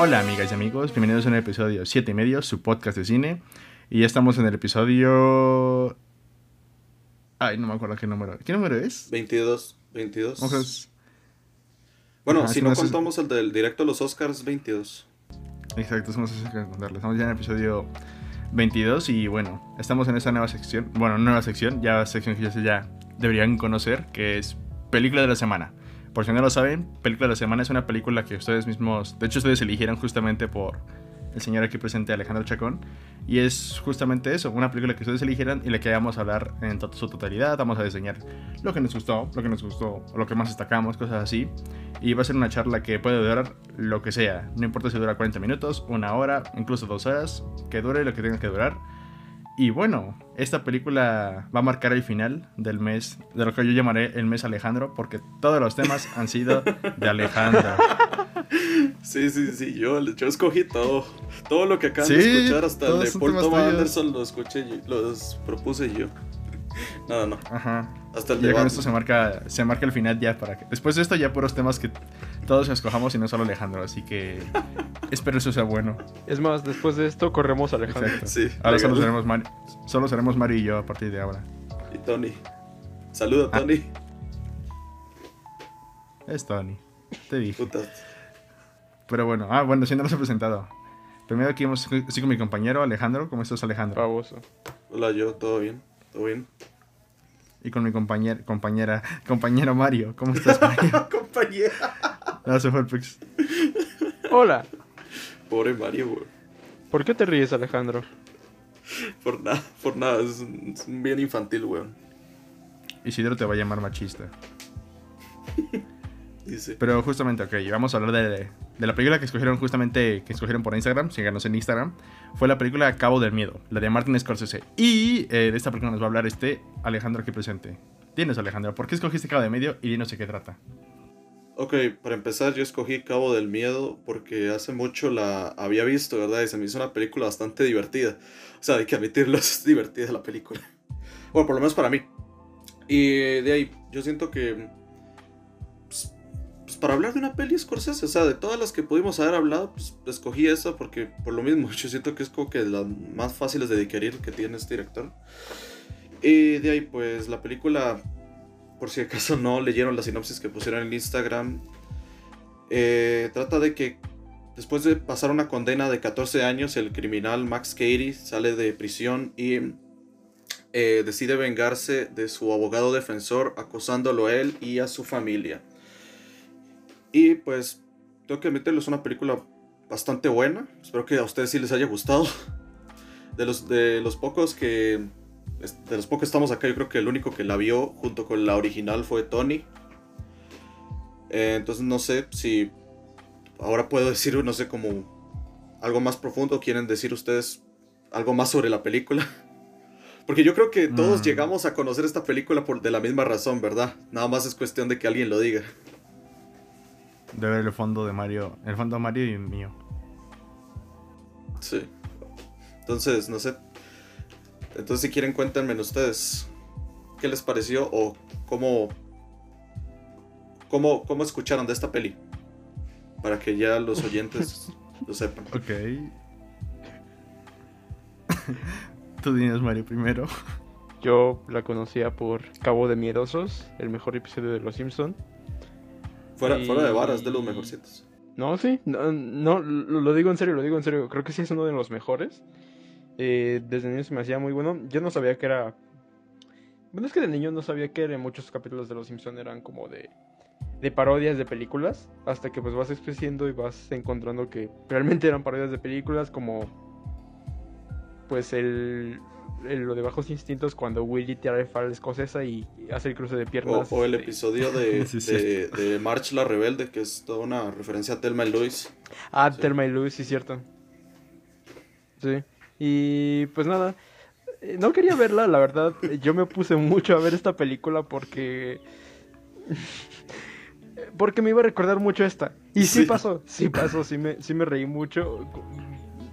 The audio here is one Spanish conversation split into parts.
Hola amigas y amigos, bienvenidos a un episodio 7 y medio, su podcast de cine. Y ya estamos en el episodio... Ay, no me acuerdo qué número. ¿Qué número es? 22. 22. Ojos. Bueno, Ajá, si no contamos el del directo a los Oscars, 22. Exacto, somos eso que contarles. Estamos ya en el episodio 22 y bueno, estamos en esta nueva sección. Bueno, nueva sección, ya sección que ya, ya deberían conocer, que es Película de la Semana. Por si no lo saben, Película de la Semana es una película que ustedes mismos, de hecho ustedes eligieron justamente por el señor aquí presente, Alejandro Chacón. Y es justamente eso, una película que ustedes eligieran y la que vamos a hablar en su totalidad. Vamos a diseñar lo que nos gustó, lo que nos gustó, lo que más destacamos, cosas así. Y va a ser una charla que puede durar lo que sea. No importa si dura 40 minutos, una hora, incluso dos horas. Que dure lo que tenga que durar. Y bueno, esta película va a marcar el final del mes, de lo que yo llamaré el mes Alejandro, porque todos los temas han sido de Alejandro. Sí, sí, sí, yo, yo escogí todo. Todo lo que acaban Sí, de escuchar, hasta el de Paul Thomas. Anderson lo escuché, los propuse yo. No, no, Ajá. Hasta el ya con esto se marca, se marca el final ya para que... Después de esto ya puros temas que todos escogamos y no solo Alejandro, así que espero eso sea bueno. Es más, después de esto corremos a Alejandro. Exacto. Sí, Ahora solo seremos, Mari, solo seremos Mari y yo a partir de ahora. Y Tony. Saluda, Ah. Tony. Es Tony. Te dije. Puta. Pero bueno, ah, bueno, sí no nos he presentado. Primero aquí vamos así con mi compañero Alejandro. ¿Cómo estás, Alejandro? Baboso. Hola, yo, todo bien, todo bien. Y con mi compañera, compañera, compañero Mario. ¿Cómo estás, Mario? Compañera. No, se fue el pix. Hola. Pobre Mario, güey. ¿Por qué te ríes, Alejandro? Por nada, por nada, es, un- es bien infantil, güey. Isidro te va a llamar machista. Dice. Pero justamente, ok, vamos a hablar de, de la película que escogieron justamente, que escogieron por Instagram, síganos en Instagram. Fue la película Cabo del Miedo, la de Martin Scorsese. Y eh, de esta película nos va a hablar este Alejandro aquí presente. Dinos, Alejandro, ¿por qué escogiste Cabo del Medio? Y dinos de qué trata. Ok, para empezar yo escogí Cabo del Miedo porque hace mucho la había visto, ¿verdad? Y se me hizo una película bastante divertida. O sea, hay que admitirlo, es divertida la película. Bueno, por lo menos para mí. Y de ahí, yo siento que... Pues, para hablar de una peli Scorsese, o sea, de todas las que pudimos haber hablado, pues escogí esa porque por lo mismo, yo siento que es como que las más fáciles de digerir que tiene este director. Y de ahí, pues la película por si acaso no leyeron la sinopsis que pusieron en Instagram, eh, trata de que después de pasar una condena de 14 años, el criminal Max Cady sale de prisión y eh, decide vengarse de su abogado defensor acosándolo a él y a su familia. Y pues, tengo que admitirlo, es una película bastante buena. Espero que a ustedes sí les haya gustado. De los, de los pocos que de los pocos que estamos acá, yo creo que el único que la vio junto con la original fue Tony. Eh, entonces no sé si ahora puedo decir, no sé, como algo más profundo. ¿Quieren decir ustedes algo más sobre la película? Porque yo creo que todos Mm. llegamos a conocer esta película por de la misma razón, ¿verdad? Nada más es cuestión de que alguien lo diga. De ver el fondo de Mario, el fondo de Mario y mío. Sí. Entonces, no sé. Entonces, si quieren, cuéntenme ustedes qué les pareció o cómo, cómo, cómo escucharon de esta peli. Para que ya los oyentes lo sepan. Ok. Tú dinos, Mario, primero. Yo la conocía por Cabo de Miedosos, el mejor episodio de Los Simpson. Fuera, Y- fuera de varas, de los mejorcitos. No, sí, no, no, lo, digo en serio, lo digo en serio. Creo que sí es uno de los mejores. Eh, desde niño se me hacía muy bueno. Yo no sabía que era. Bueno, es que de niño no sabía que en muchos capítulos de Los Simpson eran como de. de parodias de películas. Hasta que pues vas creciendo y vas encontrando que realmente eran parodias de películas como. Pues el. el- lo de bajos instintos cuando Willy tira a la escocesa y hace el cruce de piernas. o el episodio de, Sí, de, de March la Rebelde, que es toda una referencia a Thelma y Louise. Ah, Sí. Thelma y Louise, sí, cierto. Sí. Y pues nada, eh, no quería verla, la verdad. Yo me puse mucho a ver esta película porque. Porque me iba a recordar mucho esta. Y sí, Sí. pasó, sí pasó, sí me, sí me reí mucho.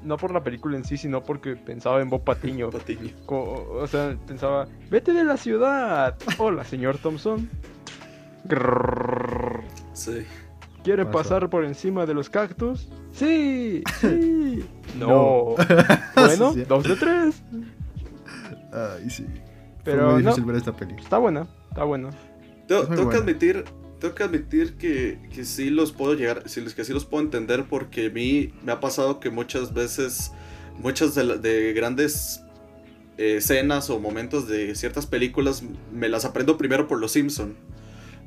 No por la película en sí, sino porque pensaba en Bob Patiño. Patiño. Co- O sea, pensaba, vete de la ciudad. Hola, señor Thompson. Grrrr. Sí. ¿Quiere pasar por encima de los cactus? Sí, sí. No. Bueno, Sí. dos de tres. Ay, sí. Pero Fue muy no. difícil ver esta peli. Está buena, está buena. Tengo, Es que buena. admitir, tengo que admitir que, que sí los puedo llegar, que sí los puedo entender porque a mí me ha pasado que muchas veces, muchas de, la- de grandes eh, escenas o momentos de ciertas películas me las aprendo primero por Los Simpson,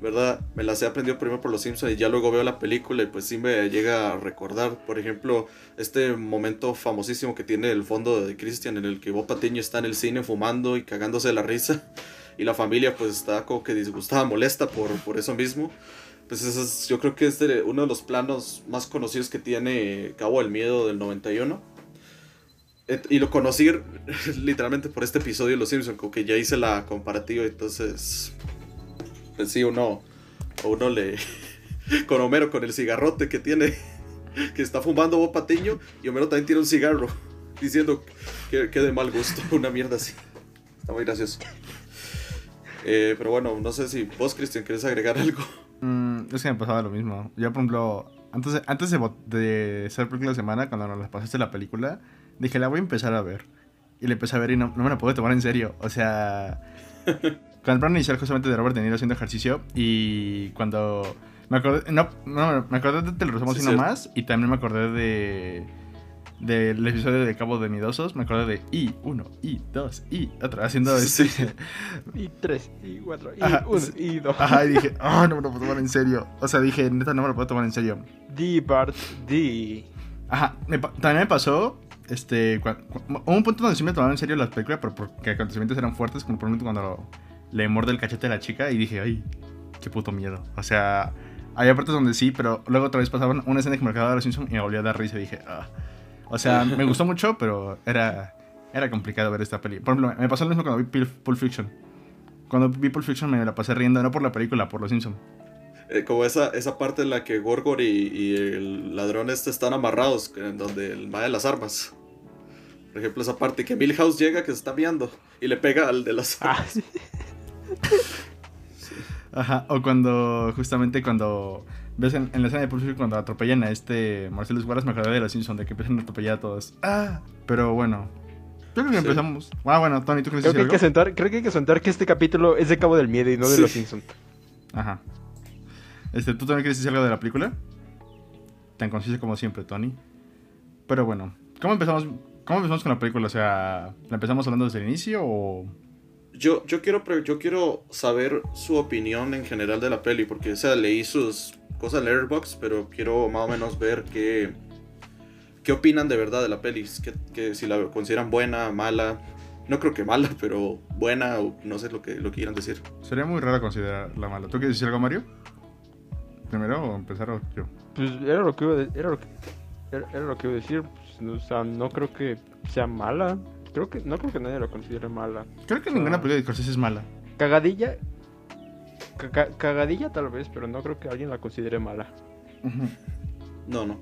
¿verdad? Me las he aprendido primero por Los Simpson y ya luego veo la película y pues sí me llega a recordar, por ejemplo, este momento famosísimo que tiene el fondo de Christian en el que Bob Patiño está en el cine fumando y cagándose la risa y la familia pues está como que disgustada, molesta por, por eso mismo. Pues ese es, yo creo que es de- uno de los planos más conocidos que tiene Cabo del Miedo del 91. Et- Y lo conocí literalmente por este episodio de Los Simpsons, como que ya hice la comparativa, entonces, pues sí, uno, uno le, con Homero, con el cigarrote que tiene, que está fumando Bob Patiño, y Homero también tiene un cigarro, diciendo que, que de mal gusto, una mierda así. Está muy gracioso. Eh, pero bueno, no sé si vos, Cristian, quieres agregar algo. Mm, es que me pasaba lo mismo. Yo, por ejemplo, antes de, antes de, de ser película de semana, cuando nos pasaste la película, dije, la voy a empezar a ver. Y la empecé a ver y no, no me la puedo tomar en serio. O sea, con el plan inicial justamente de Robert De Niro haciendo ejercicio y cuando... Me acordé, no, no, me acordé de Te lo resumo Sí, así nomás y también me acordé de... Del episodio de Cabo de Midosos, me acordé de I1, I2, I, otra, haciendo este... sí. Y tres, y cuatro, y Ajá, uno, sí. y dos. Ajá, y dije, oh, no me lo puedo tomar en serio. O sea, dije, neta, no me lo puedo tomar en serio. D, Bart, D. Ajá, me también me pasó, este, cua- cu- hubo un punto donde sí me tomaba en serio las películas, pero porque acontecimientos eran fuertes, como por ejemplo cuando le morde el cachete a la chica y dije, ay, qué puto miedo. O sea, había partes donde sí, pero luego otra vez pasaba una escena que me acababa de los Simpson y me volvió a dar risa y dije, ah. O sea, me gustó mucho, pero era, era complicado ver esta peli. Por ejemplo, me pasó lo mismo cuando vi Pul- Pulp Fiction. Cuando vi Pulp Fiction me la pasé riendo, no por la película, por los Simpson. Eh, como esa, esa parte en la que Gorgor y, y el ladrón este están amarrados, en donde el ma de las armas. Por ejemplo, esa parte que Milhouse llega que se está viendo y le pega al de las Ah, armas. Ajá, o cuando, justamente cuando ves en, en la escena de Pulp Fiction cuando atropellan a este Marcelo Guaras, me acordé de los Simpsons, de que empiezan a atropellar a todos. Ah, pero bueno, yo creo que Sí. empezamos. Ah, bueno, Tony, ¿tú crees Creo que, hay algo? que sentar, creo que hay que sentar que este capítulo es de Cabo del Miedo y no de Sí. Los Simpsons. Aja. Este, ¿tú también quieres decir algo de la película? Tan conciso como siempre, Tony. Pero bueno, ¿cómo empezamos, ¿cómo empezamos con la película? O sea, ¿la empezamos hablando desde el inicio o...? Yo, yo, quiero, yo quiero saber su opinión en general de la peli, porque o sea, leí sus cosas en Letterboxd, pero quiero más o menos ver qué, qué opinan de verdad de la peli, que, que si la consideran buena, mala. No creo que mala, pero buena, o no sé lo que, lo que quieran decir. Sería muy raro considerarla mala. ¿Tú quieres decir algo, Mario? ¿Primero o empezar o yo? Pues era lo que iba, de- era lo que, era, era lo que iba a decir. pues, no, o sea, no creo que sea mala. Creo que, no creo que nadie lo considere mala. Creo que Ah. ninguna película de Scorsese es mala. Cagadilla. Caga- cagadilla tal vez, pero no creo que alguien la considere mala. No, no.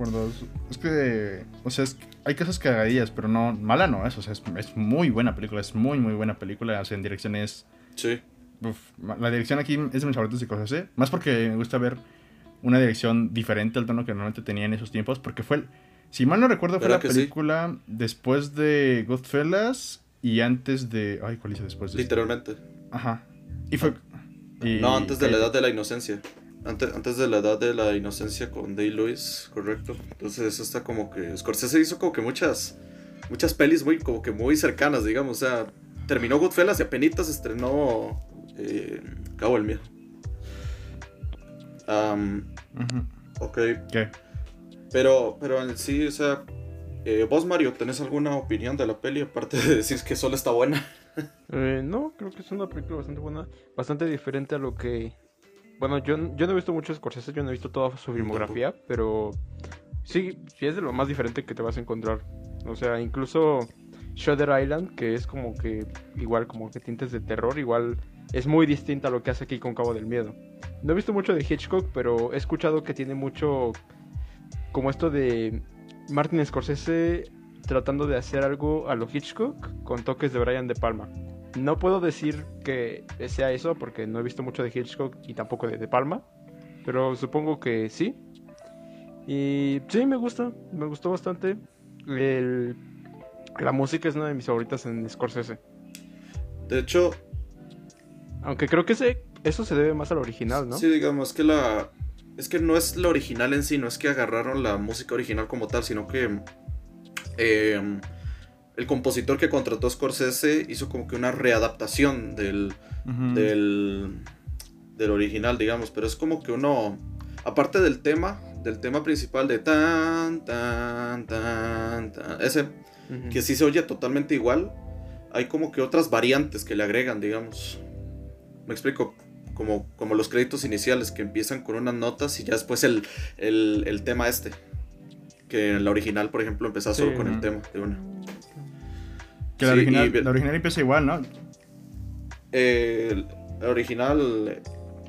Es, es que, o sea, es- hay cosas cagadillas, pero no, mala no es, o sea, es, es muy buena película, es muy, muy buena película, o sea, en direcciones, Sí. uf, la dirección aquí es de mis favoritos de Scorsese, más porque me gusta ver una dirección diferente al tono que normalmente tenía en esos tiempos, porque fue, el- si mal no recuerdo, fue la ¿Verdad que sí? película después de Goodfellas y antes de, ay, ¿cuál hice después de? Literalmente. Ajá, y fue... y- No, antes de la edad de la inocencia. Antes, antes de la edad de la inocencia con Day Lewis, correcto. Entonces eso está como que. Scorsese hizo como que muchas. Muchas pelis muy, como que muy cercanas, digamos. O sea, terminó Goodfellas y apenas estrenó eh, Cabo del Miedo. Ok. ¿Qué? Pero, pero en sí, o sea. eh, vos, Mario, ¿tenés alguna opinión de la peli? Aparte de decir que solo está buena. Eh, no, creo que es una película bastante buena, bastante diferente a lo que... Bueno, yo, yo no he visto mucho Scorsese, yo no he visto toda su filmografía, pero sí, sí es de lo más diferente que te vas a encontrar. O sea, incluso Shutter Island, que es como que igual como que tintes de terror, igual es muy distinta a lo que hace aquí con Cabo del Miedo. No he visto mucho de Hitchcock, pero he escuchado que tiene mucho como esto de Martin Scorsese tratando de hacer algo a lo Hitchcock con toques de Brian De Palma. No puedo decir que sea eso porque no he visto mucho de Hitchcock y tampoco de De Palma, pero supongo que sí. Y sí, me gusta, me gustó bastante. El, la música es una de mis favoritas en Scorsese. De hecho, Aunque creo que ese, eso se debe más al original, ¿no? sí, digamos que la. Es que no es la original en sí, no es que agarraron la música original como tal, sino que. Eh, el compositor que contrató a Scorsese hizo como que una readaptación del, del, del original, digamos, pero es como que uno, aparte del tema, del tema principal de tan, tan, tan, tan, ese, que sí se oye totalmente igual, hay como que otras variantes que le agregan, digamos. Me explico, como, como los créditos iniciales que empiezan con unas notas y ya después el, el, el tema este. Que en la original, por ejemplo, empezaba solo Sí. con el tema de una. Que la, Sí, original, y- la original empieza igual, ¿no? Eh, el original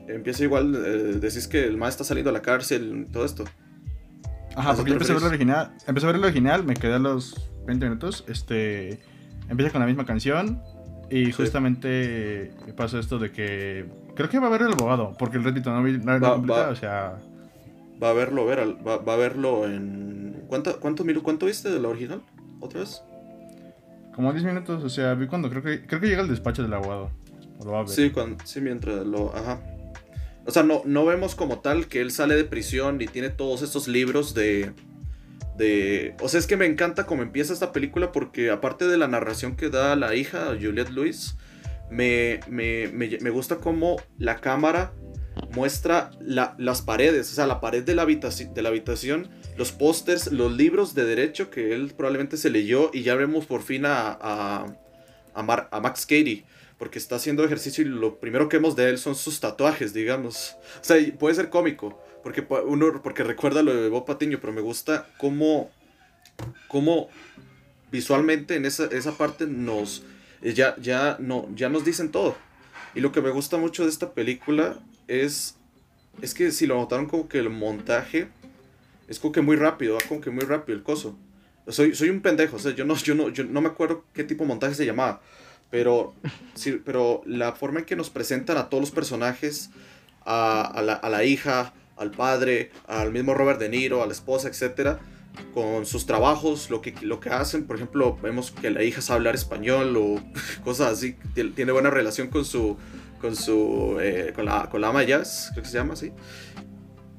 empieza igual, eh, decís que el más está saliendo a la cárcel, todo esto. Ajá, ¿A eso porque yo empecé a ver la original. Empecé a ver la original, me quedé a los 20 minutos. Este. Empieza con la misma canción. Y Sí. justamente pasa esto de que. Creo que va a haber el abogado. Porque el repito, no vi la Va- completa. va. O sea. Va a verlo, ver, al- va, va a verlo en... ¿Cuánto, cuánto, ¿Cuánto viste de la original? ¿Otra vez? Como 10 minutos. O sea, vi cuando creo que. Creo que llega el despacho del abogado. O lo va a ver. Sí, cuando, sí, mientras lo... Ajá. O sea, no, no vemos como tal que él sale de prisión y tiene todos estos libros de... de... O sea, es que me encanta cómo empieza esta película porque aparte de la narración que da la hija, Juliette Lewis, me, me, me, me gusta cómo la cámara muestra la- las paredes, o sea, la pared de la, habitaci- de la habitación, los pósters, los libros de derecho que él probablemente se leyó y ya vemos por fin a, a, a Max Cady, porque está haciendo ejercicio y lo primero que vemos de él son sus tatuajes, digamos. O sea, puede ser cómico, porque uno porque recuerda lo de Bob Patiño, pero me gusta cómo, cómo visualmente en esa, esa parte nos eh, ya, ya, no, ya nos dicen todo. Y lo que me gusta mucho de esta película es, es que si lo notaron como que el montaje es como que muy rápido, va como que muy rápido el coso. Soy, soy un pendejo, o sea, yo no, yo, no, yo no me acuerdo qué tipo de montaje se llamaba, pero, sí, pero la forma en que nos presentan a todos los personajes, a, a la, hija, al padre, al mismo Robert De Niro, a la esposa, etcétera, con sus trabajos, lo que, lo que hacen, por ejemplo, vemos que la hija sabe hablar español o cosas así, tiene buena relación con su, con su, eh, con la, con la ama jazz, creo que se llama así,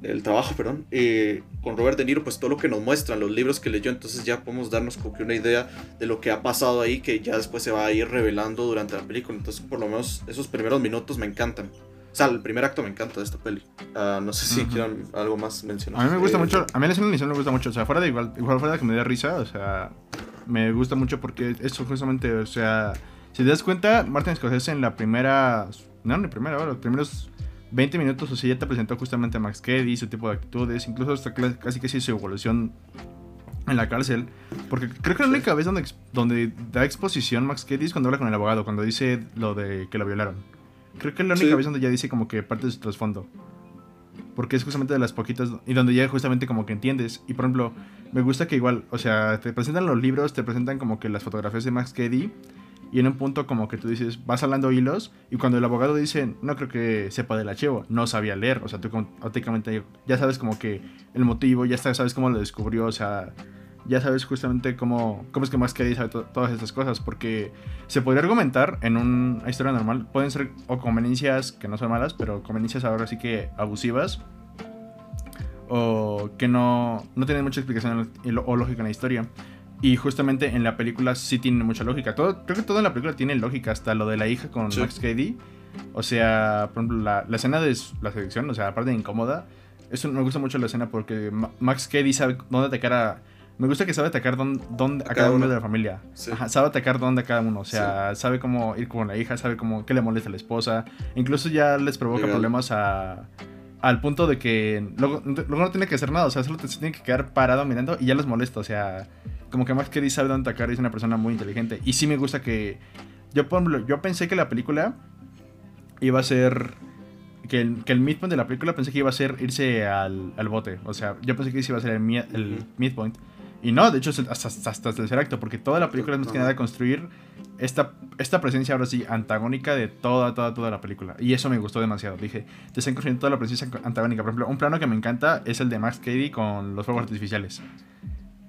el trabajo, perdón, eh, con Robert De Niro, pues todo lo que nos muestran, los libros que leyó, entonces ya podemos darnos como que una idea de lo que ha pasado ahí, que ya después se va a ir revelando durante la película, entonces por lo menos esos primeros minutos me encantan. O sea, el primer acto me encanta de esta peli. Ah, no sé si Ujú. quieran algo más mencionar. A mí me gusta Eh, mucho, a mí la escena inicial me gusta mucho, o sea, fuera de igual, igual fuera de que me dé risa, o sea, me gusta mucho porque esto justamente, o sea, si te das cuenta, Martin Scorsese en la primera, no en la primera los primeros 20 minutos, o sea, ya te presentó justamente a Max Keddy, su tipo de actitudes, incluso hasta casi casi su evolución en la cárcel, porque creo que la única vez donde, donde da exposición Max Keddy es cuando habla con el abogado, cuando dice lo de que lo violaron. Creo que es la única Sí. vez donde ya dice como que parte de su trasfondo. Porque es justamente de las poquitas y donde ya justamente como que entiendes. Y por ejemplo, me gusta que igual, o sea, te presentan los libros, te presentan como que las fotografías de Max Keddy. Y en un punto como que tú dices, vas hablando hilos. Y cuando el abogado dice, no creo que sepa del archivo, no sabía leer. O sea, tú automáticamente ya sabes como que el motivo, ya sabes, cómo lo descubrió. O sea, ya sabes justamente cómo, cómo es que Max Keddy sabe to- todas estas cosas. Porque se podría argumentar en una historia normal. Pueden ser o conveniencias que no son malas, pero conveniencias ahora sí que abusivas. O que no, no tienen mucha explicación o lógica en la historia. Y justamente en la película sí tiene mucha lógica. Todo, creo que todo en la película tiene lógica, hasta lo de la hija con Sí. Max Cady. O sea, por ejemplo, la, la escena de la selección, o sea, aparte de incómoda, eso me gusta mucho la escena porque Ma- Max Cady sabe dónde atacar a... Me gusta que sabe atacar dónde, dónde- a, cada, cada uno uno. de la familia. Sí. Ajá, sabe atacar dónde a cada uno. O sea, sabe cómo ir con la hija, sabe cómo qué le molesta a la esposa. Incluso ya les provoca Legal. problemas a, al punto de que luego, luego no tiene que hacer nada. O sea, solo te, se tiene que quedar parado mirando y ya les molesta. O sea, como que Max Keddy sabe dónde atacar y es una persona muy inteligente. Y sí me gusta que... Yo, por ejemplo, yo pensé que la película iba a ser... Que el, que el midpoint de la película pensé que iba a ser irse al, al bote. O sea, yo pensé que ese iba a ser el, mi- el midpoint. Y no, de hecho, hasta, hasta, el tercer acto, porque toda la película es más que nada construir esta, esta presencia ahora sí antagónica de toda, toda, toda la película. Y eso me gustó demasiado. Dije, te están construyendo toda la presencia antagónica. Por ejemplo, un plano que me encanta es el de Max Cady con los fuegos artificiales.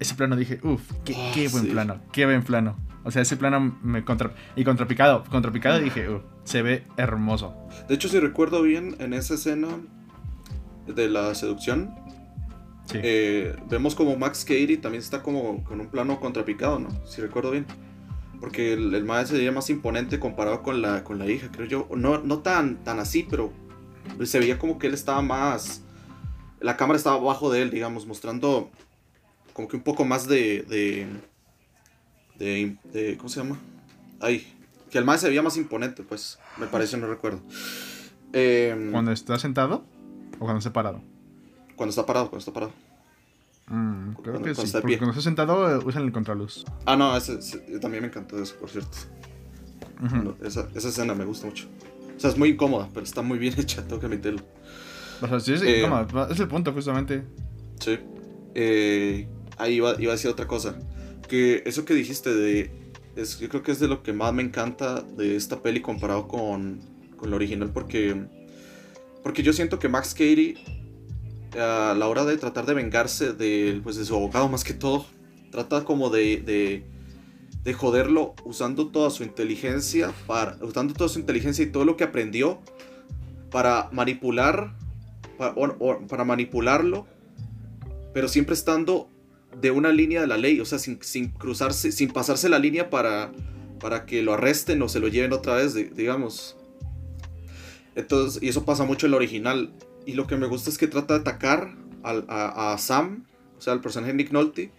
Ese plano dije, uff, qué, ah, qué, buen plano, qué buen plano. O sea, ese plano me contra... Y contrapicado, contrapicado dije, uff, se ve hermoso. De hecho, si recuerdo bien, en esa escena de la seducción, eh, vemos como Max Cady también está como con un plano contrapicado, ¿no? Si recuerdo bien. Porque el, el maestro sería más imponente comparado con la, con la hija, creo yo. No, no tan, tan así, pero se veía como que él estaba más... La cámara estaba abajo de él, digamos, mostrando como que un poco más de... de, de, ¿Cómo se llama? Ay, que el maestro se veía más imponente, pues, me parece, no recuerdo. Em, ¿Cuando está sentado o cuando está parado? Cuando está parado, cuando está parado. Mm, creo que sí, está porque cuando está sentado eh, usan el contraluz. Ah, no, ese, también me encantó eso, por cierto. esa, esa, escena me gusta mucho. O sea, es muy incómoda, pero está muy bien hecha, tengo que admitirlo. O sea, sí es eh, incómoda, es el punto justamente. Sí. Eh, ahí iba, iba, a decir otra cosa. Que eso que dijiste de... Es, yo creo que es de lo que más me encanta de esta peli comparado con, con la original porque... Porque yo siento que Max Cady a la hora de tratar de vengarse de, pues, de su abogado más que todo, trata como de, de, de joderlo usando toda su inteligencia, para, usando toda su inteligencia y todo lo que aprendió para manipular, para, para manipularlo, pero siempre estando de una línea de la ley, o sea, sin, sin, cruzarse, sin pasarse la línea para, para que lo arresten o se lo lleven otra vez, digamos. Entonces, y eso pasa mucho en el original. Y lo que me gusta es que trata de atacar a, Sam, o sea, al personaje de Nick Nolte,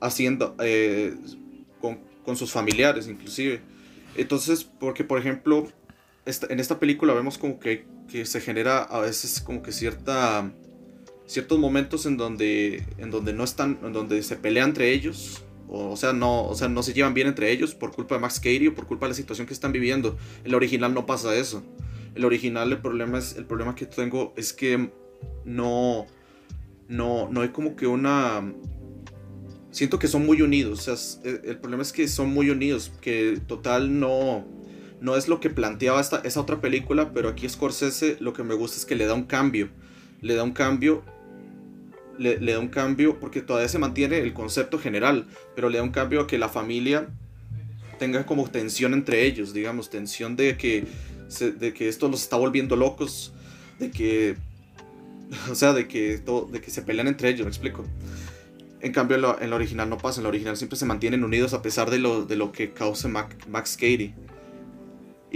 haciendo, eh, con, sus familiares inclusive. Entonces, porque por ejemplo, en esta película vemos como que, se genera a veces como que cierta ciertos momentos en donde en donde no están en donde se pelean entre ellos o, sea no o sea no se llevan bien entre ellos por culpa de Max Cady o por culpa de la situación que están viviendo. En la original no pasa eso. El original, el problema es el problema que tengo es que no no no hay como que una siento que son muy unidos, o sea, el, problema es que son muy unidos, que total no no es lo que planteaba esta, esa otra película, pero aquí Scorsese lo que me gusta es que le da un cambio, le da un cambio le, da un cambio porque todavía se mantiene el concepto general, pero le da un cambio a que la familia tenga como tensión entre ellos, digamos, tensión de que de que esto los está volviendo locos, de que, o sea, de que, de que se pelean entre ellos, me explico. En cambio, en la, original no pasa, en la original siempre se mantienen unidos a pesar de lo, de lo que causa Max Cady.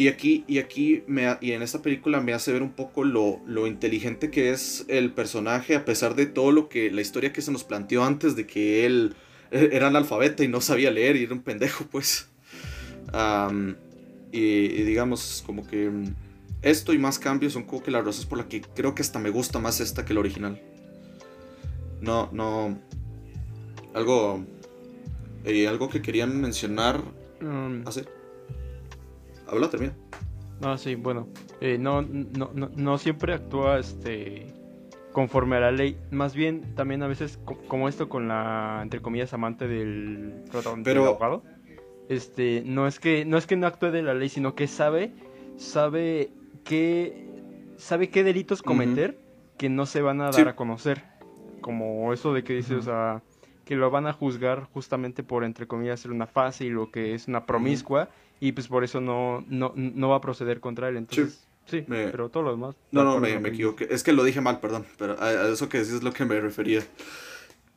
Y aquí, y aquí me, y en esta película me hace ver un poco lo, lo, inteligente que es el personaje, a pesar de todo lo que, la historia que se nos planteó antes de que él e, era analfabeta y no sabía leer y era un pendejo, pues. Y, digamos, como que mm, esto y más cambios son como que las razones por las que creo que hasta me gusta más esta que la original. No, no. Algo. Eh, algo que querían mencionar. Um, ¿Ah, Habla, termina. No, sí, bueno. Eh, no, no, no, no siempre actúa este conforme a la ley. Más bien, también a veces, como esto con la, entre comillas, amante del protagonista Pero, abogado este, no es que no es que no actúe de la ley, sino que sabe sabe qué sabe qué delitos cometer que no se van a dar a conocer, como eso de que dice, o sea, que lo van a juzgar justamente por entre comillas ser una fase o que es una promiscua y pues por eso no no, no va a proceder contra él, entonces Sí, pero todo lo demás. No, no, me, me equivoqué. Es que lo dije mal, perdón. Pero a, eso que decís es lo que me refería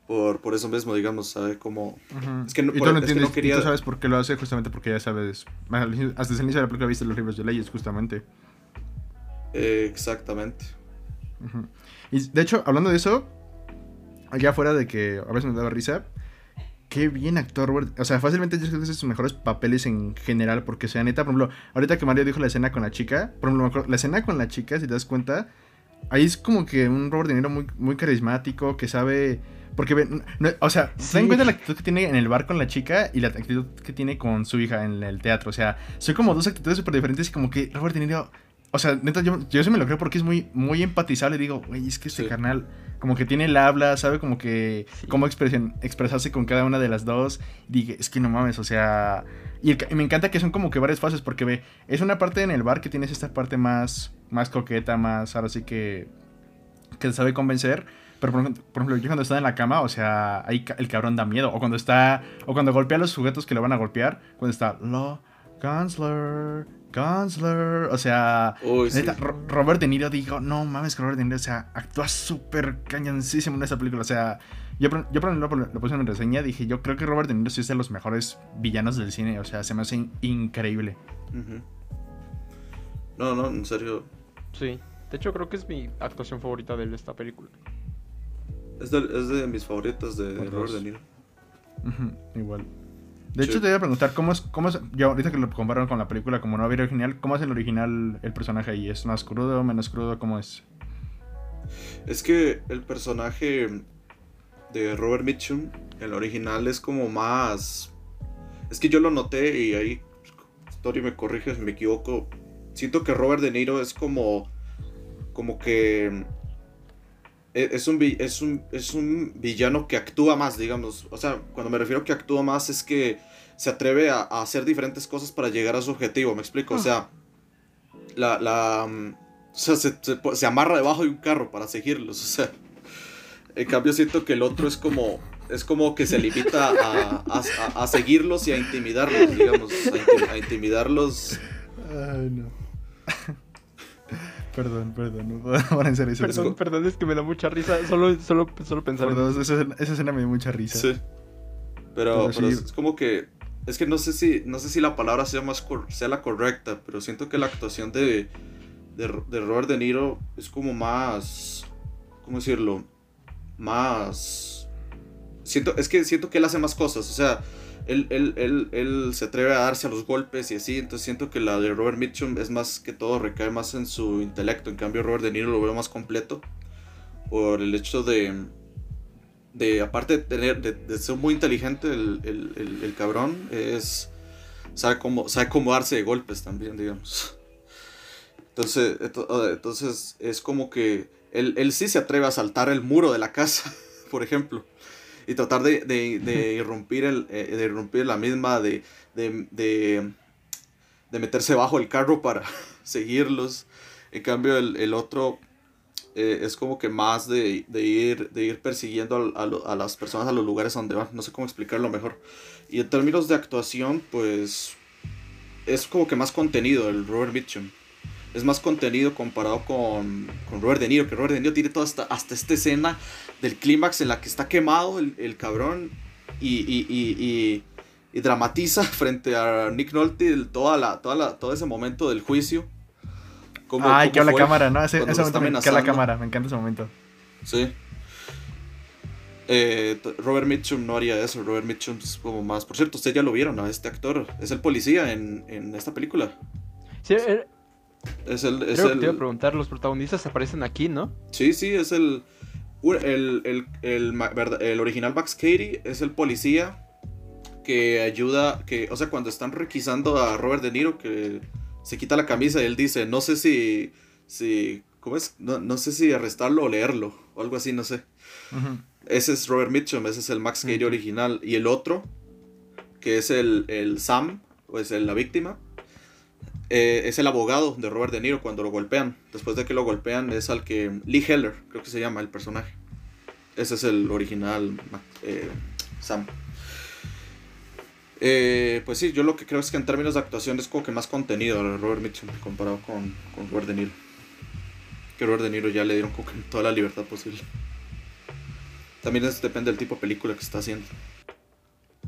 por, por eso mismo, digamos, sabe cómo... Es que no, y tú no entiendes, quería... tú sabes por qué lo hace, justamente porque ya sabes... Hasta el inicio de la película viste los libros de leyes, justamente. exactamente. Y de hecho, hablando de eso, allá afuera de que a veces me daba risa, qué bien actor, Robert. O sea, fácilmente yo creo que es sus mejores papeles en general, porque sea neta, por ejemplo, ahorita que Mario dijo la escena con la chica, por ejemplo, la escena con la chica, si te das cuenta, ahí es como que un Robert De Niro muy, muy carismático, que sabe porque, o sea, ten en cuenta la actitud que tiene en el bar con la chica y la actitud que tiene con su hija en el teatro. O sea, son como dos actitudes súper diferentes y como que Robert De Niro O sea, neta, yo, yo sí me lo creo porque es muy, muy empatizable. Digo, güey, es que este Sí. carnal, como que tiene el habla, sabe como que Sí. cómo expresarse con cada una de las dos. Dije, es que no mames, o sea. Y, el ca- y me encanta que son como que varias fases, porque ve, es una parte en el bar que tienes esta parte más, más coqueta, más, ahora sí que. que sabe convencer. Pero por ejemplo, por ejemplo, yo cuando está en la cama, o sea, ahí el cabrón da miedo. O cuando está. O cuando golpea a los sujetos que lo van a golpear. Cuando está. Lo. Gunsler. Gunsler. O sea. Uy, sí. Neta, Ro- Robert De Niro dijo, no mames que Robert De Niro, o sea, actúa súper cañoncísimo en esa película. O sea, yo, por- yo por ejemplo lo, lo puse en una reseña, dije, yo creo que Robert De Niro sí es de los mejores villanos del cine. O sea, se me hace in- increíble. No, no, en serio. Sí. De hecho, creo que es mi actuación favorita de esta película. Es de, es de mis favoritas de, Robert. De Niro. Ujú, igual. De Sí. hecho, te voy a preguntar, ¿cómo es, cómo es, yo ahorita que lo compararon con la película como no había original, ¿cómo es el original el personaje ahí? ¿Es más crudo, menos crudo? ¿Cómo es? Es que el personaje de Robert Mitchum, el original, es como más. Es que yo lo noté y ahí, Story me corrige si me equivoco. Siento que Robert De Niro es como. Como que. E- Es un, es, un, es un villano que actúa más, digamos. O sea, cuando me refiero a que actúa más es que se atreve a, a hacer diferentes cosas para llegar a su objetivo. ¿Me explico? O sea, la, la, mm, o sea, se, se po- se amarra debajo de un carro para seguirlos. O sea, en cambio siento que el otro es como, es como que se limita a, a- seguirlos y a intimidarlos, digamos, a, inti- a intimidarlos. Ay, no. Perdón, perdón, no puedo serio. esa Perdón, perdón, es que me da mucha risa. Solo, solo, solo pensar en perdón, esa, escena- esa escena me dio mucha risa. Sí. Pero, Pero pero sí. es como que, es que no sé si, no sé si la palabra sea, más cor- sea la correcta, pero siento que la actuación de, de, de Robert De Niro es como más, ¿cómo decirlo? Más... Siento, es que siento que él hace más cosas, o sea, él, él, él, él se atreve a darse a los golpes y así, entonces siento que la de Robert Mitchum es más que todo, recae más en su intelecto, en cambio Robert De Niro lo veo más completo por el hecho de, de aparte de, tener, de, ser muy inteligente el, el, el- el cabrón, es, sabe cómo, sabe cómo darse de golpes también, digamos. Entonces, entonces es como que él, él sí se atreve a saltar el muro de la casa, por ejemplo y tratar de, de, de irrumpir el, eh, de irrumpir la misma, de, de, meterse bajo el carro para seguirlos. En cambio, el, el otro eh, es como que más de, ir, de ir persiguiendo a, lo- a las personas a los lugares a donde van. No sé cómo explicarlo mejor. Y en términos de actuación, pues es como que más contenido el Robert Mitchum. Es más contenido comparado con, con Robert De Niro, que Robert De Niro tiene toda esta, hasta esta escena del clímax en la que está quemado el, el cabrón y, y, y, y- y dramatiza frente a Nick Nolte el- toda la, toda la, todo ese momento del juicio. Cómo- Ay, que habla fue cámara, ¿no? Ese, ese momento me, que amenazando. cámara, me encanta ese momento. Sí. Eh, Robert Mitchum no haría eso. Robert Mitchum es como más. Por cierto, ustedes ya lo vieron a este actor. Es el policía en, en esta película. Sí, eh, Es el. Es creo que te iba a el preguntar, los protagonistas aparecen aquí, ¿no? sí, sí, es el. El, el, el, el original Max Cady es el policía que ayuda. que O sea, cuando están requisando a Robert De Niro, que se quita la camisa y él dice: No sé si. si ¿Cómo es? No, no sé si arrestarlo o leerlo. O algo así, no sé. Ese es Robert Mitchum, ese es el Max Cady original. Y el otro, que es el, el Sam, o es el- la víctima, eh, es el abogado de Robert De Niro cuando lo golpean. Después de que lo golpean es al que... Lee Heller, creo que se llama el personaje. Ese es el original eh, Sam. Eh, pues sí, yo lo que creo es que en términos de actuación es como que más contenido a Robert Mitchum comparado con, con Robert De Niro. Que Robert De Niro ya le dieron como que toda la libertad posible. También depende del tipo de película que está haciendo.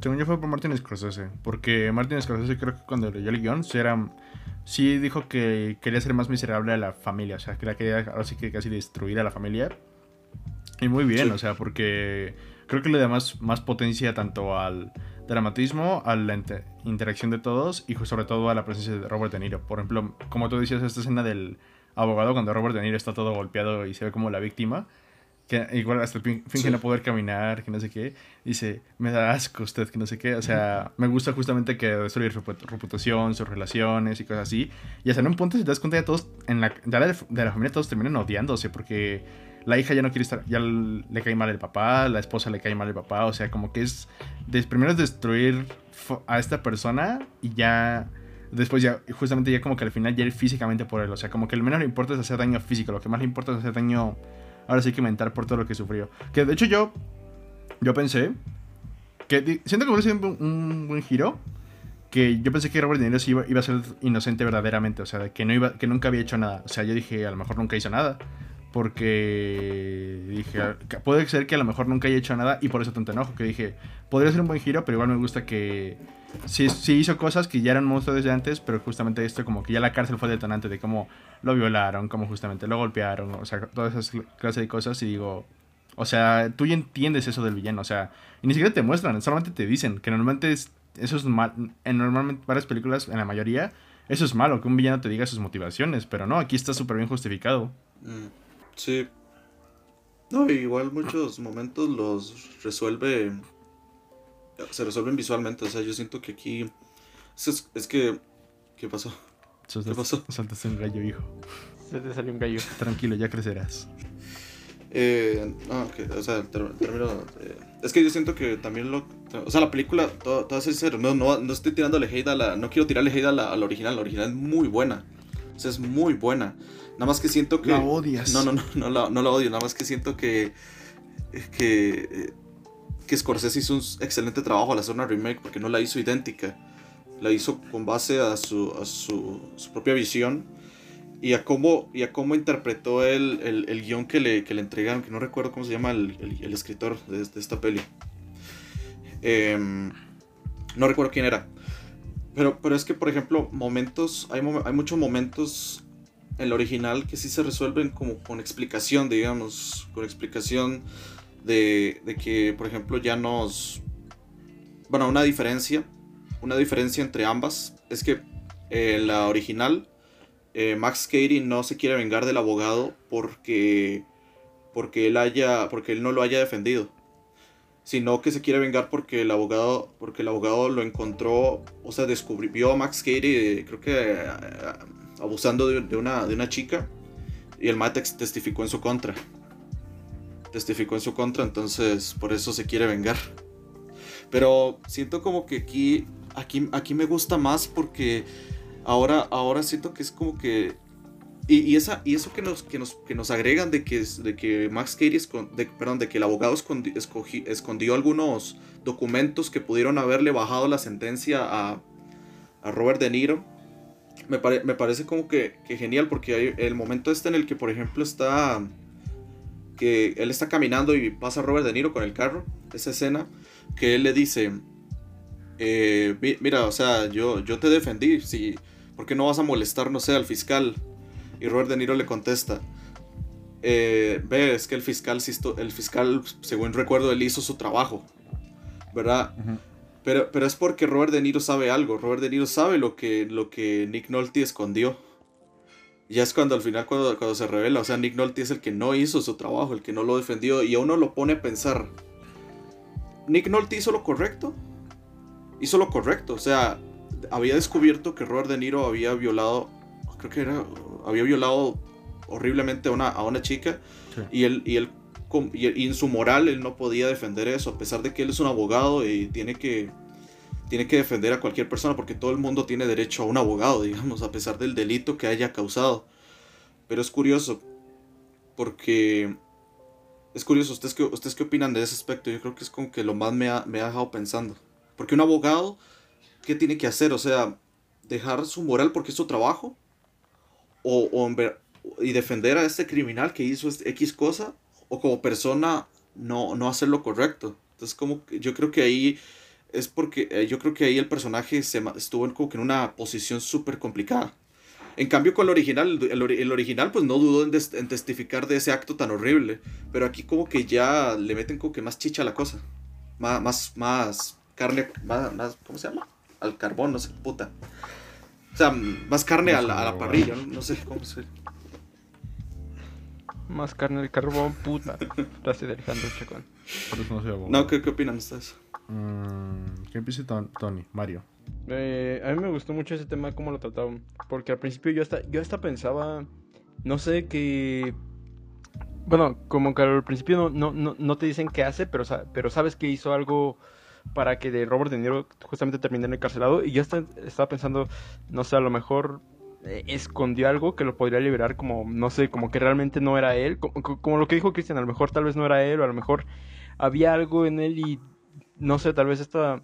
Según yo fue por Martin Scorsese, porque Martin Scorsese creo que cuando leyó el guion sí, era, sí dijo que quería ser más miserable a la familia, o sea, que la quería ahora sí que casi destruir a la familia. Y muy bien, Sí. o sea, porque creo que le da más, más potencia tanto al dramatismo, a la inter- interacción de todos y sobre todo a la presencia de Robert De Niro. Por ejemplo, como tú decías, esta escena del abogado cuando Robert De Niro está todo golpeado y se ve como la víctima. Que igual hasta finge no poder caminar, que no sé qué. Dice, me da asco usted, que no sé qué. O sea, me gusta justamente que destruir su reputación, sus relaciones y cosas así. Y hasta en un punto, si te das cuenta, ya todos, en la, de la familia todos terminan odiándose porque la hija ya no quiere estar, ya le cae mal el papá, la esposa le cae mal el papá. O sea, como que es, primero es destruir a esta persona y ya después ya, justamente ya como que al final ya ir físicamente por él. O sea, como que lo menos le importa es hacer daño físico, lo que más le importa es hacer daño ahora sí que mentar por todo lo que sufrió. Que de hecho yo, yo pensé que siento que hubiera sido un, buen giro. Que yo pensé que Robert De Niro iba, iba, a ser inocente verdaderamente, o sea, que, no iba, que nunca había hecho nada. O sea, yo dije, a lo mejor nunca hizo nada. Porque dije, puede ser que a lo mejor nunca haya hecho nada y por eso tanto enojo. Que dije, podría ser un buen giro, pero igual me gusta que sí, hizo cosas que ya eran monstruos desde antes, pero justamente esto como que ya la cárcel fue detonante de cómo lo violaron, cómo justamente lo golpearon, o sea, todas esas clases de cosas y digo, o sea, tú ya entiendes eso del villano, o sea, y ni siquiera te muestran, solamente te dicen que normalmente es, eso es mal, en normalmente varias películas, en la mayoría, eso es malo, que un villano te diga sus motivaciones, pero no, aquí está súper bien justificado. Mm, sí. No, igual muchos momentos los resuelve se resuelven visualmente. O sea, yo siento que aquí. Es, es que. ¿Qué pasó? ¿Qué pasó? Saltaste un gallo, hijo. Se te salió un gallo. Tranquilo, ya crecerás. Eh, no, o sea, termino. Eh, es que yo siento que también lo. O sea, la película, todo, todo no, no, no estoy tirándole hate a la. No quiero tirarle hate a la, original. La original es muy buena. O sea, es muy buena. Nada más que siento que. La odias. No, no, no, no la, no la odio. Nada más que siento que. Que. Que Scorsese hizo un excelente trabajo al hacer una remake porque no la hizo idéntica. La hizo con base a su, su, propia visión y a cómo, y a cómo interpretó el, el, el guion que le, que le, entregaron, que no recuerdo cómo se llama el, el escritor de, esta peli. Em, no recuerdo quién era. Pero, pero es que, por ejemplo, momentos, hay, hay muchos momentos en el original que sí se resuelven como con explicación, digamos, con explicación de, que, por ejemplo, ya nos... Bueno, una diferencia, una diferencia entre ambas es que eh, la original, eh, Max Cady no se quiere vengar del abogado porque, porque, él haya, porque él no lo haya defendido, sino que se quiere vengar porque el abogado, porque el abogado lo encontró, o sea, descubrió a Max Cady, creo que eh, abusando de, una, de una chica, y el Matex testificó en su contra testificó en su contra, entonces por eso se quiere vengar. Pero siento como que aquí, aquí, aquí me gusta más porque ahora, ahora siento que es como que... Y, esa, y eso que nos, que nos, que nos agregan de que, de que Max Cady, de, perdón, de que el abogado escondió algunos documentos que pudieron haberle bajado la sentencia a, a Robert De Niro, me, me parece como que, que, genial porque hay el momento este en el que, por ejemplo, está que él está caminando y pasa Robert De Niro con el carro, esa escena, que él le dice, eh, mira, o sea, yo, yo te defendí, si, ¿por qué no vas a molestar, no sé, al fiscal? Y Robert De Niro le contesta, eh, ve, es que el fiscal, el fiscal, según recuerdo, él hizo su trabajo, ¿verdad? pero, pero es porque Robert De Niro sabe algo, Robert De Niro sabe lo que, lo que Nick Nolte escondió. Ya es cuando al final, cuando, cuando se revela, o sea, Nick Nolte es el que no hizo su trabajo, el que no lo defendió, y a uno lo pone a pensar, ¿Nick Nolte hizo lo correcto? Hizo lo correcto, o sea, había descubierto que Robert De Niro había violado, creo que era, había violado horriblemente a una, a una chica, y él, y él y en su moral él no podía defender eso, a pesar de que él es un abogado y tiene que tiene que defender a cualquier persona porque todo el mundo tiene derecho a un abogado, digamos, a pesar del delito que haya causado. Pero es curioso, porque es curioso, ¿ustedes qué, ¿ustedes qué opinan de ese aspecto? Yo creo que es como que lo más me ha, me ha dejado pensando. Porque un abogado, ¿qué tiene que hacer? O sea, dejar su moral porque es su trabajo. O, o y defender a este criminal que hizo este X cosa. O como persona no, no hacer lo correcto. Entonces como yo creo que ahí es porque eh, yo creo que ahí el personaje se, estuvo en, como que en una posición súper complicada. En cambio con el original, el, original pues no dudó en, testificar de ese acto tan horrible, pero aquí como que ya le meten como que más chicha a la cosa, más, más, más carne, más, más, ¿cómo se llama? Al carbón, no sé, puta. O sea, más carne a la, a la parrilla, no, sé cómo se... Más carne de carbón, puta. De Alejandro Chacón. No, ¿qué, qué opinan ustedes? Mm, ¿Qué empiece Ton- Tony? Mario. Eh, a mí me gustó mucho ese tema, cómo lo trataron. Porque al principio yo hasta, yo hasta pensaba, no sé, que... Bueno, como que al principio no, no, no, te dicen qué hace, pero, pero sabes que hizo algo para que de Robert De Niro justamente terminara encarcelado. Y yo estaba pensando, no sé, a lo mejor eh, escondió algo que lo podría liberar como, no sé, como que realmente no era él. Como, co- como lo que dijo Cristian, a lo mejor tal vez no era él, o a lo mejor había algo en él y, no sé, tal vez esta...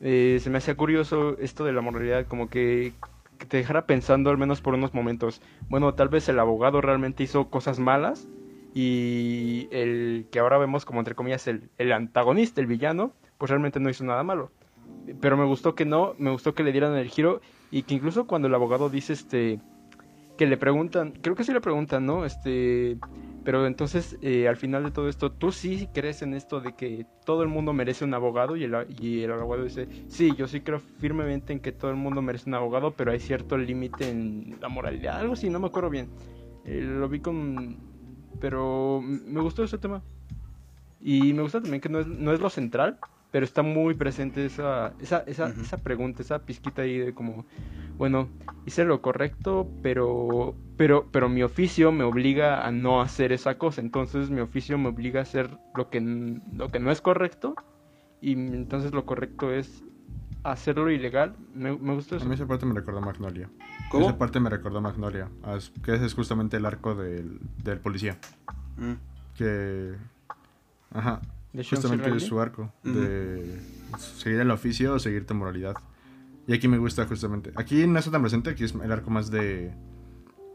eh, se me hacía curioso esto de la moralidad, como que, que te dejara pensando al menos por unos momentos. Bueno, tal vez el abogado realmente hizo cosas malas y el que ahora vemos como entre comillas el, el antagonista, el villano, pues realmente no hizo nada malo. Pero me gustó que no, me gustó que le dieran el giro y que incluso cuando el abogado dice este que le preguntan, creo que sí le preguntan, ¿no? Este, pero entonces eh, al final de todo esto, ¿tú sí crees en esto de que todo el mundo merece un abogado? Y el, y el abogado dice, sí, yo sí creo firmemente en que todo el mundo merece un abogado, pero hay cierto límite en la moralidad, algo así, no me acuerdo bien. Eh, lo vi con... Pero me gustó ese tema. Y me gusta también que no es, no es lo central, pero está muy presente esa, esa, esa, esa pregunta, esa pizquita ahí de como, bueno, hice lo correcto, pero, pero, pero mi oficio me obliga a no hacer esa cosa, entonces mi oficio me obliga a hacer lo que, n- lo que no es correcto, y entonces lo correcto es hacerlo ilegal. Me, me gustó A eso. mí esa parte me recordó a Magnolia. ¿Cómo? Esa parte me recordó a Magnolia. Que ese es justamente el arco del, del policía. Mm. Que. Ajá. De. Justamente es su arco. De seguir el oficio o seguir tu moralidad. Y aquí me gusta justamente. Aquí no está tan presente, aquí es el arco más de.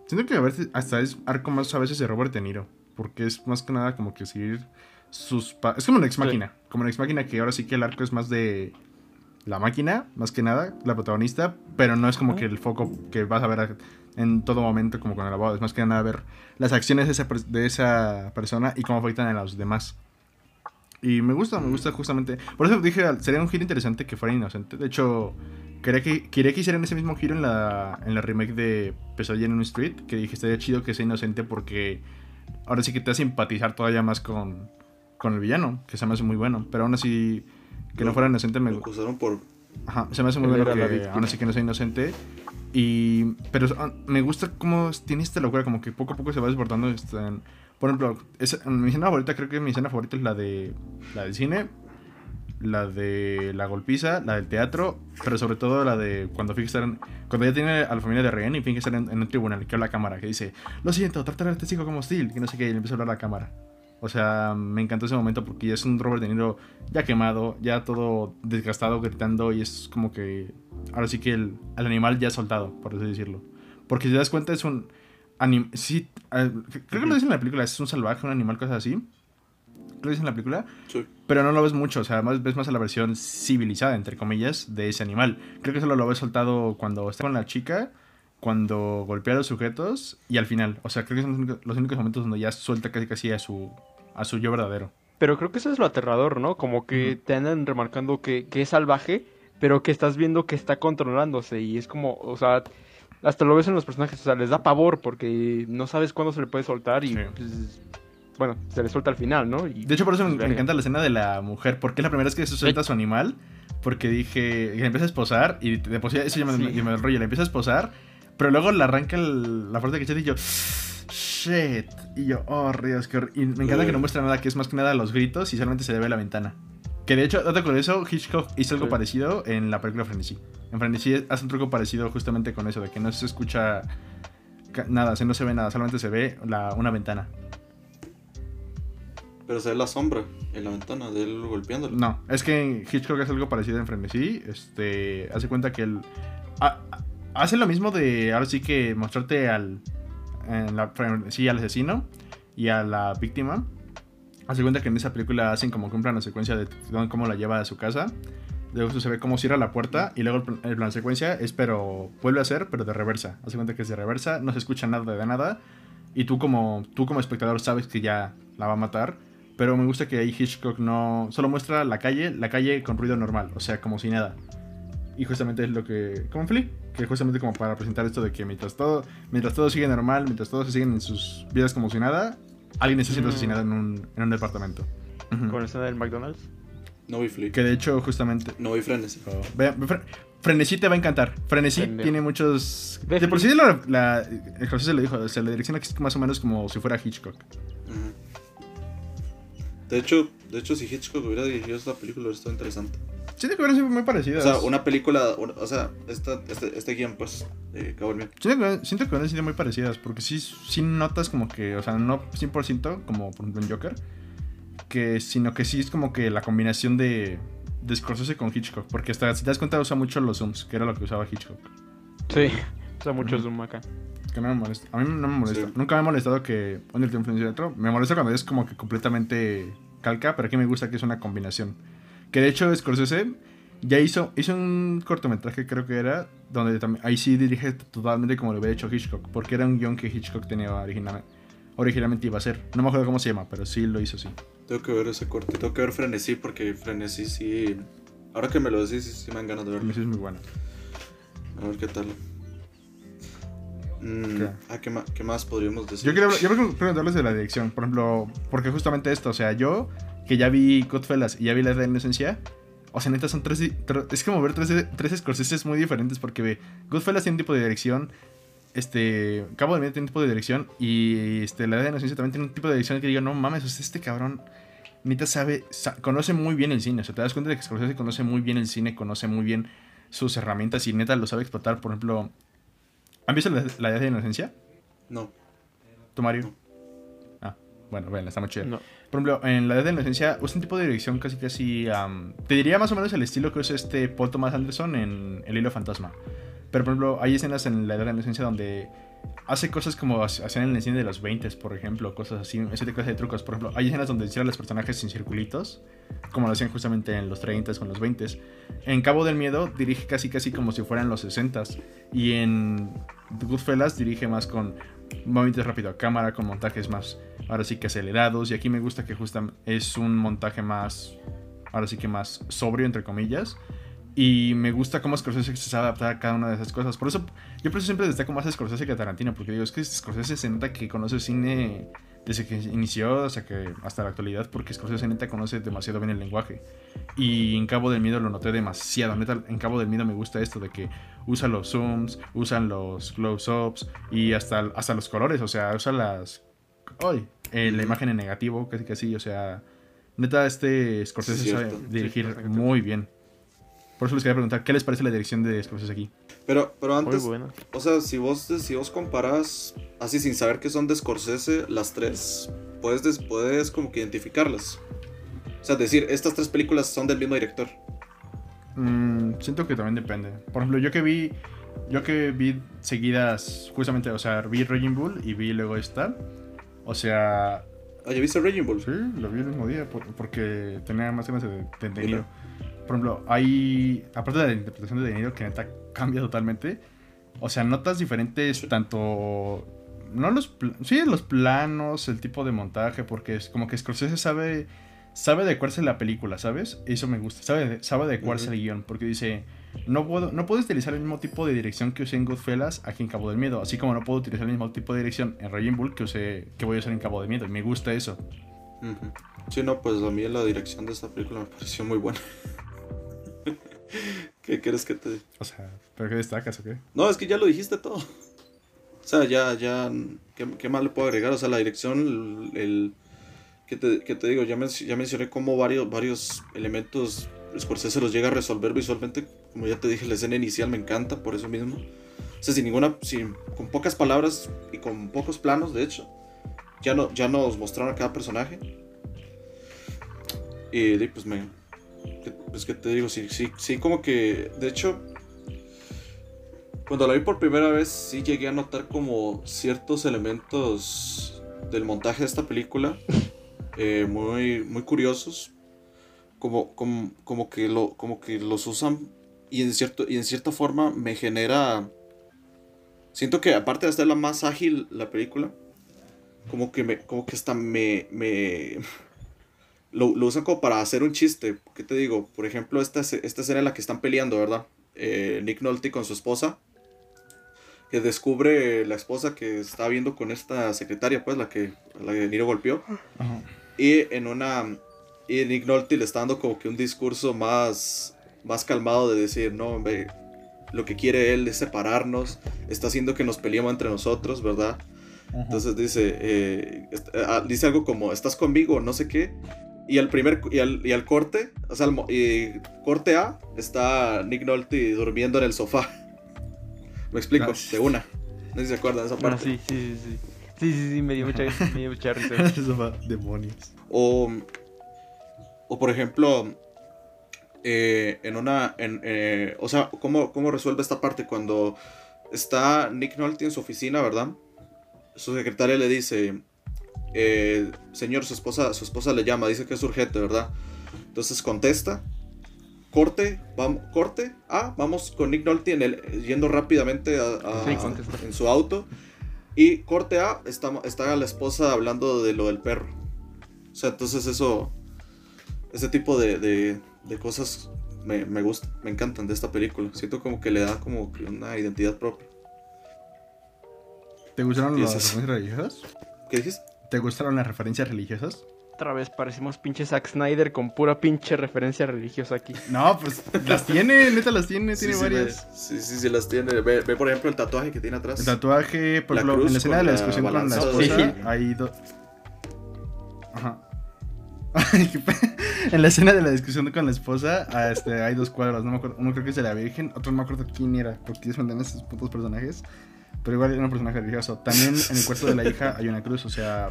Siento que a veces hasta es arco más a veces de Robert De Niro. Porque es más que nada como que seguir sus. pa- Es como una ex máquina. Como una ex máquina que ahora sí que el arco es más de. La máquina, más que nada, la protagonista, pero no es como que el foco que vas a ver a- en todo momento como con el abogado, es más que nada ver las acciones de esa, de esa persona y cómo afectan a los demás. Y me gusta, me gusta justamente. Por eso dije, sería un giro interesante que fuera inocente. De hecho, quería que, quería que hicieran ese mismo giro en la, en la remake de Pesadilla en un Street. Que dije, estaría chido que sea inocente porque ahora sí que te hace simpatizar todavía más con, con el villano, que se me hace muy bueno. Pero aún así, que no fuera inocente me Lo acusaron por. Ajá, se me hace muy bueno que aún así que no sea inocente. Y, pero ah, me gusta cómo tiene esta locura, como que poco a poco se va desbordando. este, en- por ejemplo, esa- mi escena favorita, creo que mi escena favorita es la de la del cine, la de la golpiza, la del teatro, pero sobre todo la de cuando en- cuando ya tiene a la familia de rehén y finge estar en, un tribunal, que habla la cámara, que dice, lo siento, tratar a este chico como hostil, que no sé qué, y le empieza a hablar a la cámara. O sea, me encantó ese momento porque ya es un Robert De Niro ya quemado, ya todo desgastado, gritando, y es como que ahora sí que el, el animal ya soltado, por así decirlo. Porque si te das cuenta es un anim sí, eh, creo que lo dicen en la película, es un salvaje, un animal, cosas así. Creo que lo dicen en la película, Sí. pero no lo ves mucho, o sea, más, ves más a la versión civilizada, entre comillas, de ese animal. Creo que solo lo ves soltado cuando está con la chica, cuando golpea a los sujetos y al final. O sea, creo que son los únicos, los únicos momentos donde ya suelta casi casi a su, a su yo verdadero. Pero creo que eso es lo aterrador, ¿no? Como que te andan remarcando que, que es salvaje, pero que estás viendo que está controlándose. Y es como, o sea, hasta lo ves en los personajes, o sea, les da pavor porque no sabes cuándo se le puede soltar y, Sí. pues, bueno, se le suelta al final, ¿no? Y, De hecho, por eso me, pues, me verga. encanta la escena de la mujer, porque es la primera vez que se suelta a su animal. Porque dije, le empieza a esposar y de por sí eso ya me, Sí. me da el rollo, le empieza a esposar, pero luego le arranca el- la fuerza que y yo, shit. Y yo, oh, Dios, qué hor-". Y me encanta que no muestra nada, que es más que nada los gritos y solamente se le ve la ventana. Que de hecho, dato con eso, Hitchcock hizo algo Sí. parecido en la película Frenesí. En Frenesí hace un truco parecido justamente con eso, de que no se escucha nada, o sea, no se ve nada, solamente se ve la, una ventana. Pero se ve la sombra en la ventana de él golpeándolo. No, es que Hitchcock hace algo parecido en Frenesí. Este, hace cuenta que él ha- hace lo mismo de ahora sí que mostrarte al en la frenesí al asesino y a la víctima. Hace cuenta que en esa película hacen como que un plano secuencia de cómo la lleva a su casa. Luego se ve cómo cierra la puerta y luego el, plan- plano secuencia es pero vuelve a ser pero de reversa. Hace cuenta que es de reversa, no se escucha nada de nada y tú como tú como espectador sabes que ya la va a matar. Pero me gusta que ahí Hitchcock no. Solo muestra la calle, la calle con ruido normal, o sea, como si nada. Y justamente es lo que. Como en Flea, que justamente como para presentar esto de que mientras todo. Mientras todo sigue normal, mientras todos siguen en sus vidas como si nada, alguien está siendo Mm. asesinado en un, en un departamento. Ujú. Con la escena del McDonald's. No vi Flea. Que de hecho, justamente. No vi Frenesí. Oh, Fre- Frenesí te va a encantar. Frenesí tiene muchos. Ve De por sí, la, la, el José se lo dijo. O sea, la dirección aquí es más o menos como si fuera Hitchcock. De hecho, de hecho, si Hitchcock hubiera dirigido esta película, hubiera estado interesante. Siento que hubiera sido muy parecido. O sea, una película, o sea, esta, este, este guion, pues, Miedo. Siento que, siento que hubieran sido muy parecidas. Porque sí, sí notas como que. O sea, no 100% como por ejemplo en Joker. Que, sino que sí es como que la combinación de. De Scorsese con Hitchcock. Porque hasta si te das cuenta, usa mucho los zooms. Que era lo que usaba Hitchcock. Sí. O sea, mucho zoom acá. Que no me molesta. A mí no me molesta. Sí. Nunca me ha molestado que un director influencie de otro. Me molesta cuando es como que completamente calca, pero aquí me gusta que es una combinación. Que de hecho Scorsese ya hizo, hizo un cortometraje, creo que era, donde también, ahí sí dirige totalmente como lo había hecho Hitchcock, porque era un guion que Hitchcock tenía originalmente, originalmente iba a ser. No me acuerdo cómo se llama, pero sí lo hizo así. Tengo que ver ese corte. Tengo que ver Frenesí porque Frenesí sí. Ahora que me lo decís, sí, me dan ganas de verlo. sí es muy bueno. A ver qué tal. Mm, ¿Qué? ah, ¿qué, ma- qué más podríamos decir? Yo quiero, yo quiero preguntarles de la dirección, por ejemplo, porque justamente esto, o sea, yo que ya vi Goodfellas y ya vi La de la Inocencia, o sea, neta son tres, es como ver tres, tres Scorseses muy diferentes porque ve, Goodfellas tiene un tipo de dirección, este, Cabo de Medio tiene un tipo de dirección y este, La de la Inocencia también tiene un tipo de dirección que digo, no mames, o sea, este cabrón neta sabe, sa- conoce muy bien el cine, o sea, te das cuenta de que Scorsese conoce muy bien el cine, conoce muy bien sus herramientas y neta lo sabe explotar, por ejemplo, ¿han visto La, la Edad de la Inocencia? No. ¿Tú, Mario? Ah, bueno, bueno, está muy chido. No. Por ejemplo, en la edad de la inocencia usa un tipo de dirección casi casi... te diría más o menos el estilo que usa este Paul Thomas Anderson en El hilo fantasma. Pero por ejemplo, hay escenas en la edad de la inocencia donde hace cosas como ha- hacían en el cine de los 20, por ejemplo, cosas así, ese tipo de trucos. Por ejemplo, hay escenas donde hicieron los personajes sin circulitos, como lo hacían justamente en los 30 con los 20. En Cabo del Miedo dirige casi casi como si fueran los 60 y en Goodfellas dirige más con movimientos rápido a cámara, con montajes más, ahora sí que acelerados. Y aquí me gusta que justamente es un montaje más, ahora sí que más sobrio, entre comillas. Y me gusta cómo Scorsese se sabe adaptar a cada una de esas cosas. Por eso, yo por eso siempre destaco más a Scorsese que a Tarantino, porque digo, es que Scorsese se nota que conoce cine desde que inició hasta, que, hasta la actualidad, porque Scorsese neta conoce demasiado bien el lenguaje. Y en Cabo del Miedo lo noté demasiado. Neta, en Cabo del Miedo me gusta esto de que usa los zooms, usan los close-ups y hasta, hasta los colores, o sea, usa las... ¡Ay! eh, la imagen en negativo, casi casi, o sea... Neta, este Scorsese Sí, sabe dirigir Sí, muy bien. Por eso les quería preguntar, ¿qué les parece la dirección de Scorsese aquí? Pero, pero Muy antes, bueno. o sea, si vos, si vos comparás así sin saber que son de Scorsese, las tres, puedes, des- puedes como que identificarlas. O sea, decir, estas tres películas son del mismo director. Mm, siento que también depende. Por ejemplo, yo que vi. Yo que vi seguidas, justamente, o sea, vi Raging Bull y vi luego esta. O sea, Ah, ¿ya viste Raging Bull? sí, lo vi el mismo día por- porque tenía más ganas de, de De Niro. Por ejemplo, hay. Aparte de la interpretación de De Niro, que neta cambia totalmente. O sea, notas diferentes, tanto. No los. Sí, los planos, el tipo de montaje, porque es como que Scorsese sabe. Sabe adecuarse a la película, ¿sabes? Eso me gusta. Sabe, sabe adecuarse Ujú. al guion, porque dice. No puedo, no puedo utilizar el mismo tipo de dirección que usé en Goodfellas aquí en Cabo del Miedo. Así como no puedo utilizar el mismo tipo de dirección en Raging Bull que, usé, que voy a usar en Cabo del Miedo. Y me gusta eso. Ujú. Sí, no, pues a mí la dirección de esta película me pareció muy buena. ¿Qué quieres que te.? O sea, ¿pero qué destacas o qué? No, es que ya lo dijiste todo. O sea, ya, ya. ¿Qué, qué más le puedo agregar? O sea, la dirección, el. el- ¿qué, te, qué te digo? Ya, men- ya mencioné cómo varios, varios elementos Scorsese los llega a resolver visualmente. Como ya te dije, la escena inicial me encanta por eso mismo. O sea, sin ninguna. Sin, con pocas palabras y con pocos planos, de hecho. Ya, no, ya nos mostraron a cada personaje. Y pues me. Que- Pues que te digo, sí, sí, sí, como que. De hecho, cuando la vi por primera vez, sí llegué a notar como ciertos elementos del montaje de esta película eh, muy, muy curiosos. Como, como, como, que lo, como que los usan y en, cierto, y en cierta forma me genera... Siento que aparte de ser la más ágil la película, como que, me, como que hasta me... me lo, lo usan como para hacer un chiste. ¿Qué te digo? Por ejemplo, esta, esta escena en la que están peleando, ¿verdad? Eh, Nick Nolte con su esposa. Que descubre la esposa que está viendo con esta secretaria, pues, la que, la que Niro golpeó. Ajá. Y en una. Y Nick Nolte le está dando como que un discurso más. Más calmado de decir, no, hombre, lo que quiere él es separarnos, está haciendo que nos peleemos entre nosotros, ¿verdad? Ajá. Entonces dice, eh, ah, dice algo como, ¿estás conmigo? No sé qué. Y al primer, y al, y al corte, o sea, al y corte A, está Nick Nolte durmiendo en el sofá. Me explico, Ah, de una. No sé si se acuerdan de esa Ah, parte. sí, sí, sí, sí. Sí, sí, sí, me dio mucha, me dio mucha risa. Eso va, demonios. O, o por ejemplo, eh, en una, en, eh, o sea, ¿cómo, ¿cómo resuelve esta parte cuando está Nick Nolte en su oficina, ¿verdad? Su secretaria le dice, eh, señor, su esposa, su esposa le llama, dice que es urgente, ¿verdad? Entonces contesta, corte, vamos, corte, ah, vamos con Nick Nolte en el, yendo rápidamente a- a- Sí, contesta. en su auto. Y corte A, está, está la esposa hablando de lo del perro. O sea, entonces eso, ese tipo de, de, de cosas me, me gustan, me encantan de esta película. Siento como que le da como una identidad propia. ¿Te gustaron las religiosas? ¿Qué dijiste? ¿Te gustaron las referencias religiosas? Otra vez parecimos pinche Zack Snyder con pura pinche referencia religiosa aquí. No, pues las tiene, neta las tiene, tiene sí, varias. Sí, sí, sí, sí, las tiene. Ve, ve, por ejemplo el tatuaje que tiene atrás. El tatuaje, por La ejemplo, en la escena de la discusión con la esposa, Sí, sí. hay dos. Ajá. Ay, qué pe- en la escena de la discusión con la esposa, este, hay dos cuadros. No me acuerdo, uno creo que es de la Virgen, otro no me acuerdo quién era, porque ellos mandan esos putos personajes. Pero igual era un personaje religioso. También en el cuarto de la hija hay una cruz, o sea.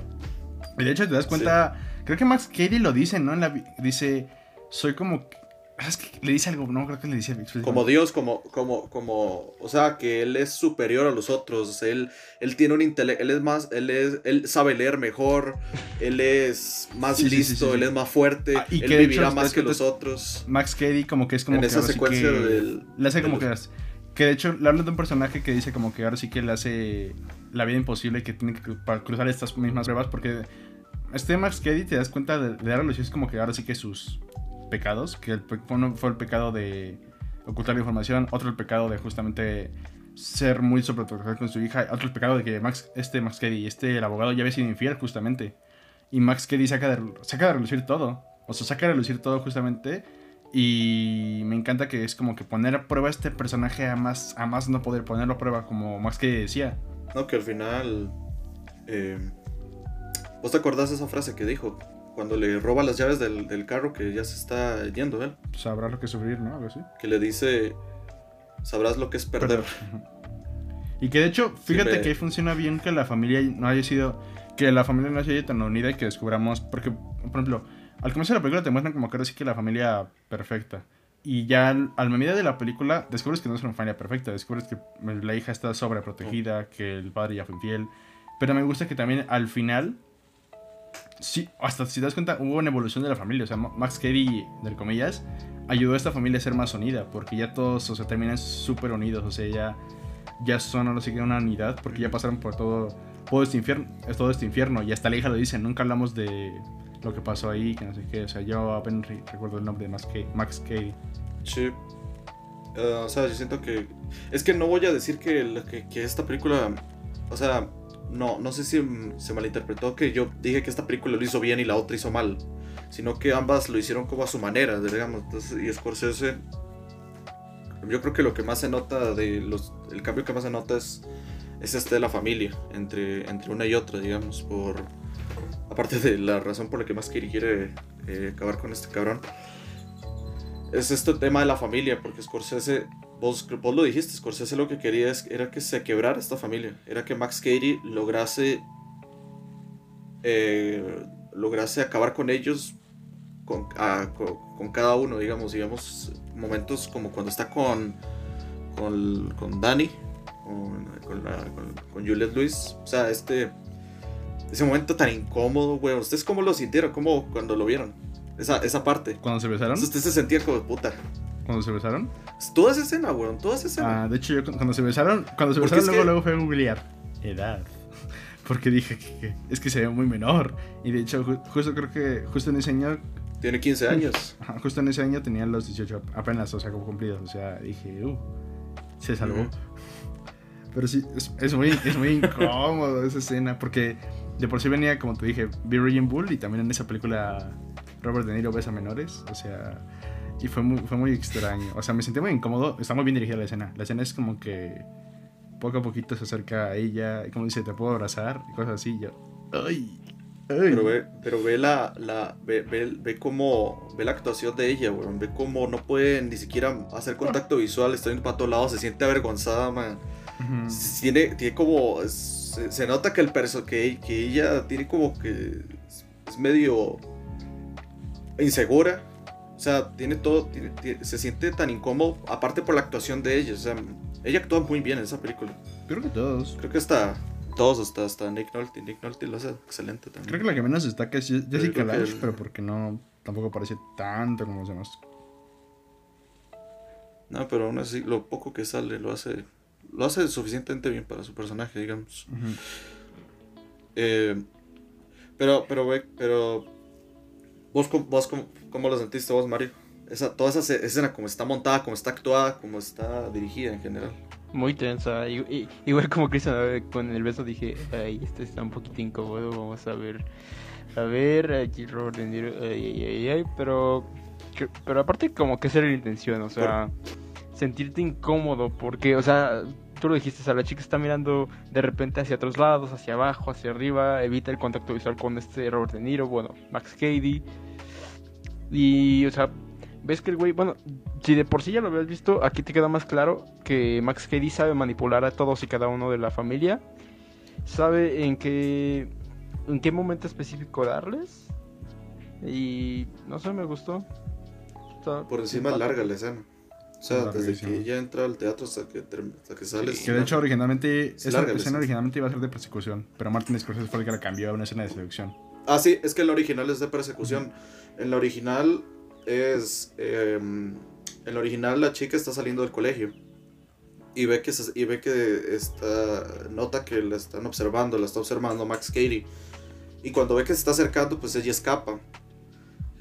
de hecho, te das cuenta. Creo que Max Cady lo dice, ¿no? En la, dice. Soy como. Es que le dice algo, no creo que le dice. Como Dios, como, como, como, o sea, que él es superior a los otros, él, él tiene un intelecto, él es más, él es, él sabe leer mejor, él es más Sí, listo, sí, sí. él es más fuerte, Ah, y él que de vivirá hecho, más que los otros. Max Cady como que es como En que esa secuencia que del- le hace de como los- que que de hecho le hablan de un personaje que dice como que ahora sí que le hace la vida imposible que tiene que cruzar estas mismas pruebas porque este Max Cady te das cuenta de, de darle es como que ahora sí que sus pecados que uno fue el pecado de ocultar la información otro el pecado de justamente ser muy sobreprotector con su hija otro el pecado de que Max este Max Cady este el abogado ya había sido infiel justamente. Y Max Cady saca de, saca de relucir todo. O sea saca de relucir todo justamente y me encanta que es como que poner a prueba a este personaje a más, a más no poder ponerlo a prueba, como Max que decía. No, que al final, eh, ¿vos te acordás de esa frase que dijo? Cuando le roba las llaves del, del carro que ya se está yendo él, Sabrá lo que sufrir, ¿no? Algo así. que le dice, sabrás lo que es perder. Y que de hecho, fíjate me- que funciona bien que la familia no haya sido. Que la familia no haya sido tan unida y que descubramos. Porque, por ejemplo, al comienzo de la película te muestran como que ahora sí que la familia perfecta. Y ya al, medida de la película descubres que no es una familia perfecta. Descubres que la hija está sobreprotegida, que el padre ya fue infiel. Pero me gusta que también al final. Sí, hasta si te das cuenta, hubo una evolución de la familia. O sea, Ma- Max Cady, entre comillas, ayudó a esta familia a ser más unida. Porque ya todos, o sea, terminan súper unidos. O sea, ya ya son ahora sí que una unidad porque ya pasaron por todo, todo este infierno, todo este infierno y hasta la hija lo dice, nunca hablamos de lo que pasó ahí, que no sé qué, o sea, yo apenas re- recuerdo el nombre de Max, Cady- Max Cady. Sí. Eh, o sea, yo siento que. Es que no voy a decir que, que, que esta película. O sea, no, no sé si se malinterpretó que yo dije que esta película lo hizo bien y la otra hizo mal. Sino que ambas lo hicieron como a su manera, digamos. Entonces, y Scorsese. Yo creo que lo que más se nota de los. El cambio que más se nota es. Es este de la familia. Entre, entre una y otra, digamos. Por. Aparte de la razón por la que más Kiri quiere eh, acabar con este cabrón es este tema de la familia, porque Scorsese, vos, vos lo dijiste, Scorsese lo que quería es- era que se quebrara esta familia, era que Max Cady lograse, eh, lograse acabar con ellos, con, con, cada uno, digamos, digamos, momentos como cuando está con, con, con Danny, con, con, la- Juliette Lewis, o sea, este, ese momento tan incómodo, güey, ¿ustedes cómo lo sintieron? ¿Cómo cuando lo vieron? Esa, esa parte. ¿Cuando se besaron? Entonces usted se sentía como puta. ¿Cuando se besaron? Toda esa escena, weón, toda esa escena. Ah, de hecho, yo cu- cuando se besaron, cuando se Porque besaron es luego, que- luego fue a googlear edad. Porque dije que, que es que se ve muy menor. Y de hecho, ju- justo creo que justo en ese año, Tiene 15 años. ajá, justo en ese año tenía los 18 apenas, o sea, como cumplidos. O sea, dije, uh, se salvó. Pero sí, es, es muy, es muy incómodo esa escena, porque de por sí venía, como te dije, vi Raging Bull y también en esa película Robert De Niro besa menores, o sea, y fue muy, fue muy extraño. O sea, me sentí muy incómodo, está muy bien dirigida la escena. La escena es como que poco a poquito se acerca a ella, y como dice, te puedo abrazar, y cosas así, y yo, ¡ay! ay. Pero ve, pero ve la, la ve, ve, ve cómo, ve la actuación de ella, weón. Ve cómo no puede ni siquiera hacer contacto visual, está yendo para todos lados, se siente avergonzada, man. Ujú. Tiene, tiene como, se, se nota que el perso, que, que ella tiene como que es, medio insegura. O sea, tiene todo, tiene- tiene- se siente tan incómodo, aparte por la actuación de ella. O sea, ella actúa muy bien en esa película. Creo que todos. Creo que hasta todos, hasta, hasta Nick Nolte. Nick Nolte lo hace excelente también. Creo que la que menos destaca es Je- Jessica Lange, el- pero porque no, tampoco parece tanto como los demás. No, pero aún así, lo poco que sale lo hace, lo hace suficientemente bien para su personaje, digamos. Ujú. Eh, pero, pero, ve- pero, vos, cómo- vos cómo, cómo lo sentiste vos, Mario? Esa, toda esa escena, como está montada, como está actuada, como está dirigida en general. Muy tensa. i- i- igual como Cristian eh, con el beso dije, ay, este está un poquito incómodo, vamos a ver. A ver, aquí Robert De Niro, ay, ay, ay, ay, pero, pero aparte como que esa era la intención, o sea, sentirte incómodo, porque, o sea, tú lo dijiste, o sea, la chica está mirando de repente hacia otros lados, hacia abajo, hacia arriba, evita el contacto visual con este Robert De Niro, bueno, Max Cady, y, o sea, ves que el güey, bueno, si de por sí ya lo habías visto, aquí te queda más claro que Max Cady sabe manipular a todos y cada uno de la familia. Sabe en qué en qué momento específico darles. Y no sé, me gustó. Está Por encima larga la escena. O sea, desde que ella entra al teatro hasta que, hasta que sale. Sí. es Que de hecho originalmente, Es esa la escena originalmente iba a ser de persecución, pero Martin Scorsese fue el que la cambió a una escena de seducción. Ah, sí, es que el original es de persecución. En la original es. eh, en la original la chica está saliendo del colegio. Y ve que, se- y ve que está. Nota que la están observando, la está observando Max Cady. Y cuando ve que se está acercando, pues ella escapa.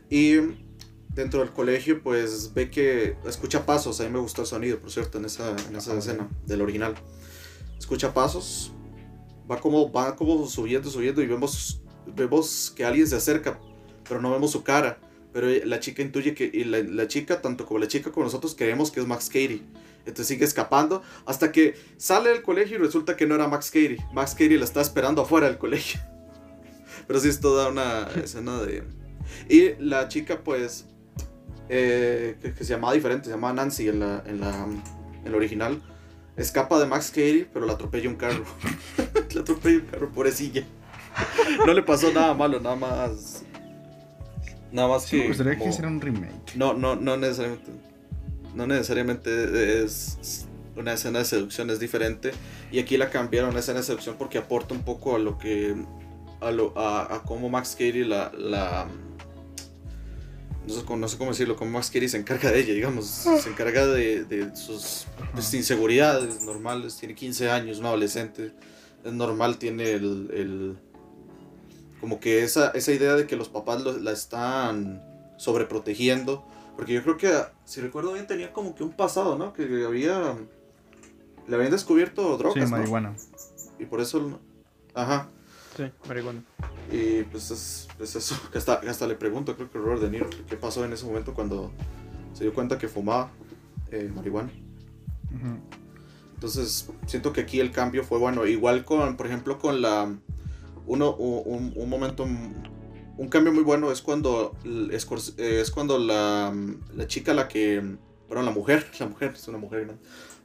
Y dentro del colegio, pues ve que escucha pasos. A mí me gustó el sonido, por cierto, en esa, en esa escena del original. Escucha pasos. Va como, va como subiendo, subiendo y vemos, vemos que alguien se acerca, pero no vemos su cara. Pero la chica intuye que, y la, chica, tanto como la chica como nosotros, creemos que es Max Cady. Entonces sigue escapando hasta que sale del colegio y resulta que no era Max Cady. Max Cady la está esperando afuera del colegio. Pero sí es toda una escena de... Y la chica pues... eh, que, que se llamaba diferente, se llamaba Nancy en la, en la, en la original. Escapa de Max Cady, pero la atropella un carro. la atropella un carro, pobrecilla. No le pasó nada malo, nada más... Nada más Sí, me gustaría como- que hiciera un remake. no, no, no necesariamente. No necesariamente es una escena de seducción, es diferente. Y aquí la cambiaron a una escena de seducción porque aporta un poco a lo que. a, lo, a, a cómo Max Cady la. la no, sé, cómo- no sé cómo decirlo, cómo Max Cady se encarga de ella, digamos. Se encarga de, de sus pues, inseguridades normales. Tiene 15 años, un adolescente. Es normal, tiene el. el- como que esa, esa idea de que los papás lo- la están sobreprotegiendo. Porque yo creo que, si recuerdo bien, tenía como que un pasado, ¿no? Que había. Le habían descubierto drogas, Sí, ¿no? marihuana. Y por eso. Ajá. Sí, marihuana. Y pues es, es eso. Que hasta, que hasta le pregunto, creo que Robert De Niro, qué pasó en ese momento cuando se dio cuenta que fumaba eh, marihuana. Entonces, siento que aquí el cambio fue bueno. Igual con, por ejemplo, con la. Uno, un, un momento. Un cambio muy bueno es cuando. Es, cuando la, la chica a la que. Bueno, la mujer. La mujer, es una mujer, ¿no?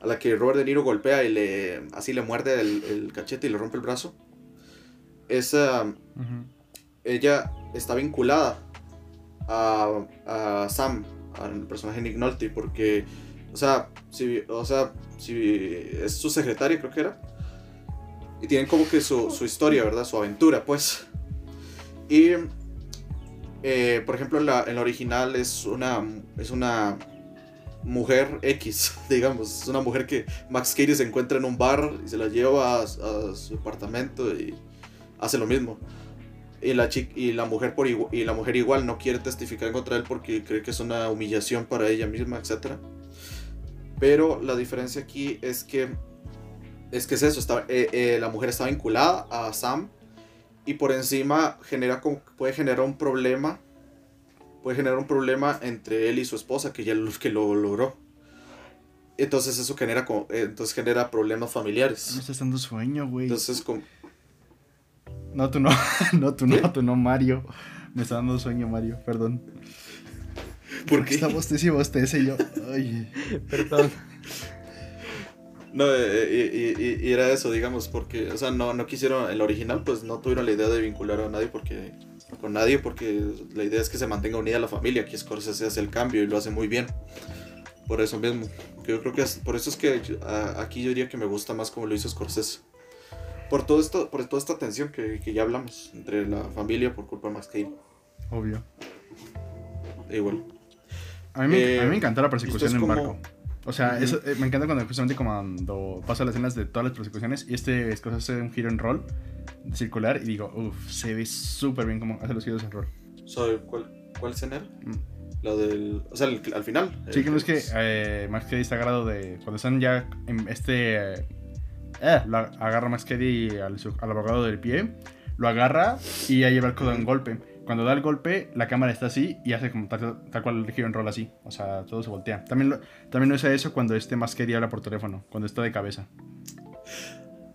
A la que Robert De Niro golpea y le. Así le muerde el, el cachete y le rompe el brazo. Esa. Ella está vinculada a, a Sam, al personaje Nick Nolte, porque, o sea, si, o sea, si es su secretaria, creo que era, y tienen como que su, su historia, ¿verdad? Su aventura, pues. Y, eh, por ejemplo, en la, en la original es una, es una mujer X, digamos, es una mujer que Max Cady se encuentra en un bar y se la lleva a, a su apartamento y hace lo mismo y la chica y la mujer por y la mujer igual no quiere testificar contra él porque cree que es una humillación para ella misma etcétera pero la diferencia aquí es que es que es eso, está, eh, eh, la mujer está vinculada a Sam y por encima genera puede generar un problema, puede generar un problema entre él y su esposa que ya lo, que lo logró. Entonces eso genera entonces genera problemas Me familiares. estás dando sueño, güey. Entonces como, No, tú no. No, tú no, tú no, Mario. Me está dando sueño, Mario. Perdón. ¿por qué? Está bostece y yo. Ay. Perdón. No, eh, y, y- y- y era eso, digamos, porque, o sea, no, no quisieron, en la original, pues no tuvieron la idea de vincular a nadie porque, con nadie, porque la idea es que se mantenga unida la familia, que Scorsese hace el cambio y lo hace muy bien. Por eso mismo, que yo creo que es, por eso es que yo- a- aquí yo diría que me gusta más como lo hizo Scorsese. Por todo esto, por toda esta tensión que, que ya hablamos entre la familia por culpa de Max Cady. Obvio. E igual. A mí, me, Eh, a mí me encantó la persecución es en como- barco. O sea, eso, eh, me encanta cuando justamente cuando pasa las escenas de todas las persecuciones y este Scorsese hace un giro en rol circular y digo, uff, se ve súper bien como hace los giros en rol. ¿Sabe cuál, cuál escena? Mm. La del. O sea, el- al final. Sí, el que no es que eh, Max Cady está agarrado de. Cuando están ya en este. Eh, eh, lo agarra Cady al, su- al abogado del pie, lo agarra y ahí el barco da un golpe. Cuando da el golpe, la cámara está así y hace como tal, tal cual el giro en rol así. O sea, todo se voltea. También lo, también lo hace eso cuando este Cady habla por teléfono, cuando está de cabeza.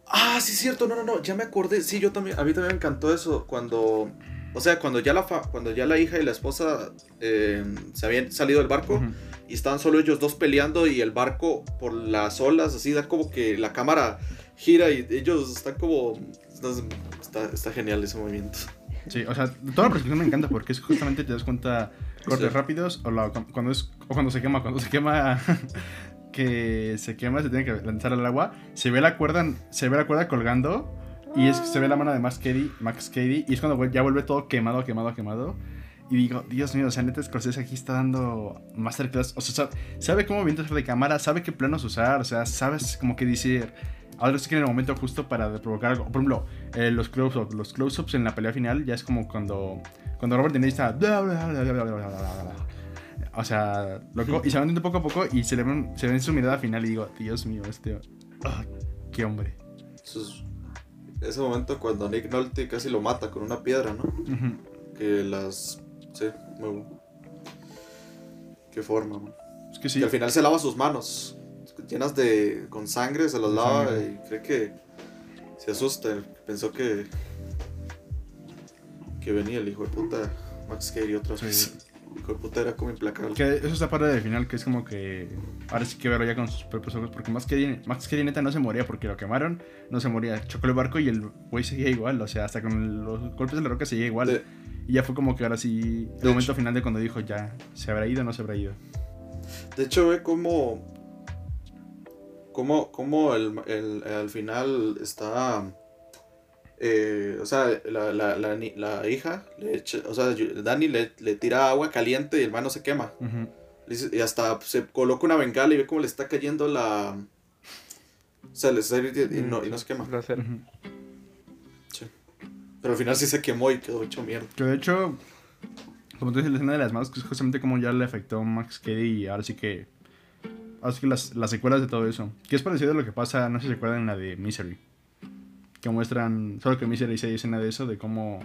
Ah, sí, cierto, no, no, no, ya me acordé. Sí, yo también, a mí también me encantó eso cuando, o sea, cuando ya la, fa- cuando ya la hija y la esposa eh, se habían salido del barco. Y estaban solo ellos dos peleando y el barco por las olas, así da como que la cámara gira y ellos están como, está, está genial ese movimiento. Sí, o sea, toda la persecución me encanta porque es justamente te das cuenta cortes Sí. rápidos o la- cuando es o cuando se quema, cuando se quema que se quema, se tiene que lanzar al agua, se ve la cuerda, se ve la cuerda colgando y es, se ve la mano de Max Cady, Max Cady y es cuando ya vuelve todo quemado, quemado, quemado. Y digo, Dios mío, o sea, neta Scorsese aquí está dando masterclass. O sea, sabe, cómo vientos de cámara, sabe qué planos usar, o sea, sabes como que decir, ahora sí que en el momento justo para provocar algo. Por ejemplo, eh, los close-ups, los close-ups en la pelea final ya es como cuando, cuando Robert De Niro está... O sea, loco, y se van viendo poco a poco y se le ven, se ven su mirada final y digo, Dios mío, este... ah, ¡Qué hombre! Es- ese momento cuando Nick Nolte casi lo mata con una piedra, ¿no? Ujú. Que las, sí, muy bueno. Qué forma, man. Es que sí. Que al final se lava sus manos, llenas de. con sangre, se las lava sangre. y cree que se asusta. Pensó que. que venía el hijo de puta Max Cady otra Sí. vez. El hijo de puta era como implacable. Que eso está padre del final, que es como que ahora sí que verlo ya con sus propios ojos, porque Max Cady, Max Cady neta no se moría porque lo quemaron, no se moría, chocó el barco y el güey seguía igual, o sea, hasta con los golpes de la roca seguía igual. De- Y ya fue como que ahora sí, el momento hecho- final de cuando dijo ya, ¿se habrá ido o no se habrá ido? De hecho, ve cómo. cómo, cómo el, el- al final está. Eh, o sea, la, la, la, ni- la hija, le echa- o sea, Dani le, le tira agua caliente y el man no se quema. Y hasta se coloca una bengala y ve cómo le está cayendo la. O sea, le está y, y no, y no se quema. Ujú. Pero al final sí se quemó y quedó hecho mierda. Que de hecho, como tú dices, la escena de las manos, que es justamente como ya le afectó a Max Cady y ahora sí que. Ahora sí que las, las secuelas de todo eso. Que es parecido a lo que pasa, no sé si se acuerdan en la de Misery. Que muestran, solo que Misery sí hay escena de eso, de cómo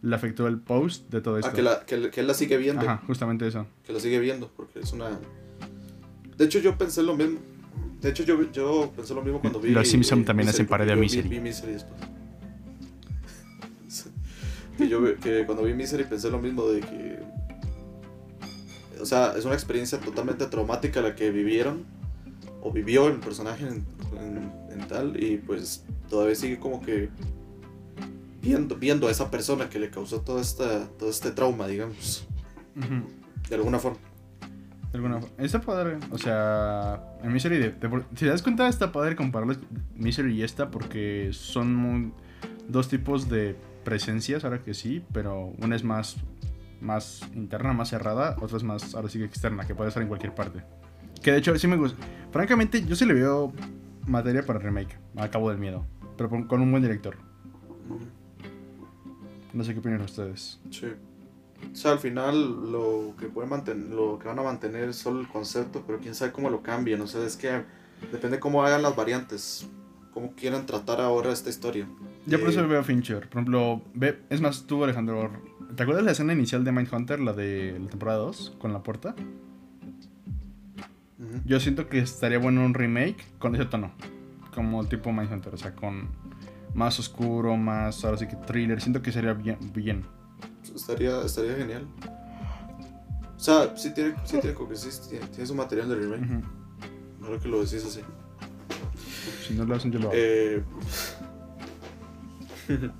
le afectó el post de todo esto. Ah, que, la, que, que él la sigue viendo. Ajá, justamente eso. Que la sigue viendo, porque es una. De hecho, yo pensé lo mismo. De hecho, yo, yo pensé lo mismo cuando vi. Los Simpson también Misery, hacen parodia a yo vi- Misery. Vi, Misery después. Que yo que cuando vi Misery pensé lo mismo de que. O sea, es una experiencia totalmente traumática la que vivieron. O vivió el personaje en, en- en tal. Y pues todavía sigue como que. Viendo, viendo a esa persona que le causó toda esta, todo este trauma, digamos. De alguna forma. De alguna forma. Está padre. O sea, en Misery, de, si te das cuenta, está padre compararles Misery y esta porque son muy- dos tipos de presencias, ahora que sí, pero una es más, más interna, más cerrada, otra es más, ahora sí que externa, que puede estar en cualquier parte. Que de hecho, sí me gusta. Francamente, yo sí le veo materia para remake, a Cabo del Miedo, pero con un buen director. No sé qué opinan ustedes. Sí. O sea, al final lo que pueden mantener, lo que van a mantener es solo el concepto, pero quién sabe cómo lo cambien. O sea, es que depende cómo hagan las variantes. cómo quieran tratar ahora esta historia. Yo por Eh, eso veo a Fincher. Por ejemplo, ve, es más, tú, Alejandro, ¿te acuerdas de la escena inicial de Mindhunter, la de la temporada 2, con la puerta? Yo siento que estaría bueno un remake con ese tono. Como tipo Mindhunter, o sea, con más oscuro, más, ahora sí que thriller. Siento que sería bien. bien. Estaría, estaría genial. O sea, sí tiene, sí tiene, como que sí tiene, su material de remake. Ujú. Ahora que lo decís así. Si no lo hacen, yo lo hago. Eh,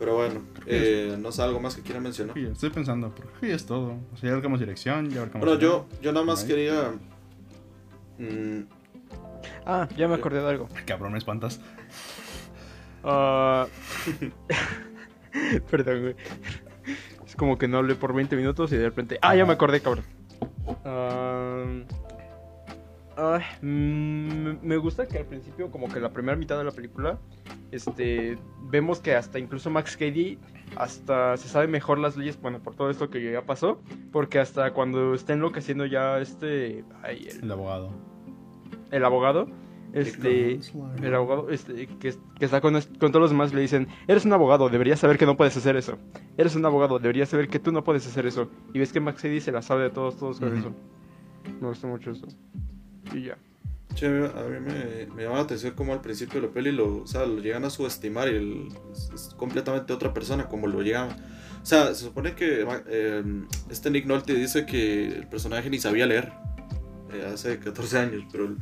Pero bueno, eh, no sé, algo más que quiera mencionar. Sí, estoy pensando, pero sí, es todo. O sea, ya abarcamos dirección, ya abarcamos. Bueno, yo, yo nada más quería. mm, Ah, ya me acordé de algo. Cabrón, me espantas. Ah, Perdón, güey. Es como que no hablé por 20 minutos y de repente. Ah, ya me acordé, cabrón. Ay, mm, me gusta que al principio, como que la primera mitad de la película, este, vemos que hasta incluso Max Cady hasta se sabe mejor las leyes, bueno, por todo esto que ya pasó, porque hasta cuando está enloqueciendo ya este, ay, el, El abogado. el abogado, este, el abogado este, que, que está con, con todos los demás le dicen, eres un abogado, deberías saber que no puedes hacer eso. Eres un abogado, deberías saber que tú no puedes hacer eso. Y ves que Max Eddy se la sabe de todos, todos con eso. Me gusta mucho eso. Y ya. Che, a mí, me, me llama la atención como al principio de la peli lo, o sea, lo llegan a subestimar y el- es, es completamente otra persona como lo llegan. O sea, se supone que eh, este Nick Nolte dice que el personaje ni sabía leer eh, hace 14 años, pero el,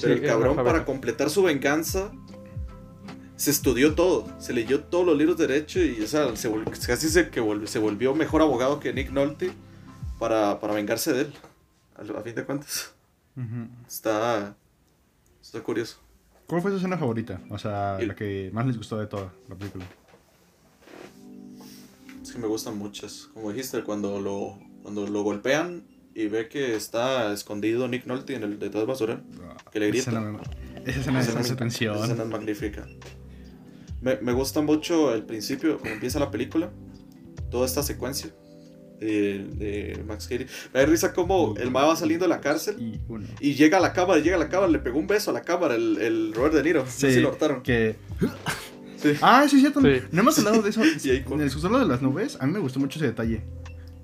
pero cabrón para completar su venganza se estudió todo, se leyó todos los libros de derecho y o sea, se casi se, que vol- se volvió mejor abogado que Nick Nolte para, para vengarse de él, a, a fin de cuentas. Ujú. Está, está curioso. ¿Cuál fue su escena favorita? O sea, la que más les gustó de toda la película. Es que me gustan muchas. Como dijiste, cuando lo, cuando lo golpean y ve que está escondido Nick Nolte en el detrás del basurero. Que le grita. esa escena Esa escena- tensión. esa escena es magnífica. Me, me gusta mucho el principio, cuando empieza la película, toda esta secuencia de, de Max Cady. Me da risa como el ma va saliendo de la cárcel Y uno. y llega a la cámara, llega a la cámara, le pegó un beso a la cámara el, el Robert De Niro. No sé si lo notaron. que... Sí. Ah, sí, cierto. Sí. No hemos hablado de eso. Con- En el susurro de las nubes, a mí me gustó mucho ese detalle.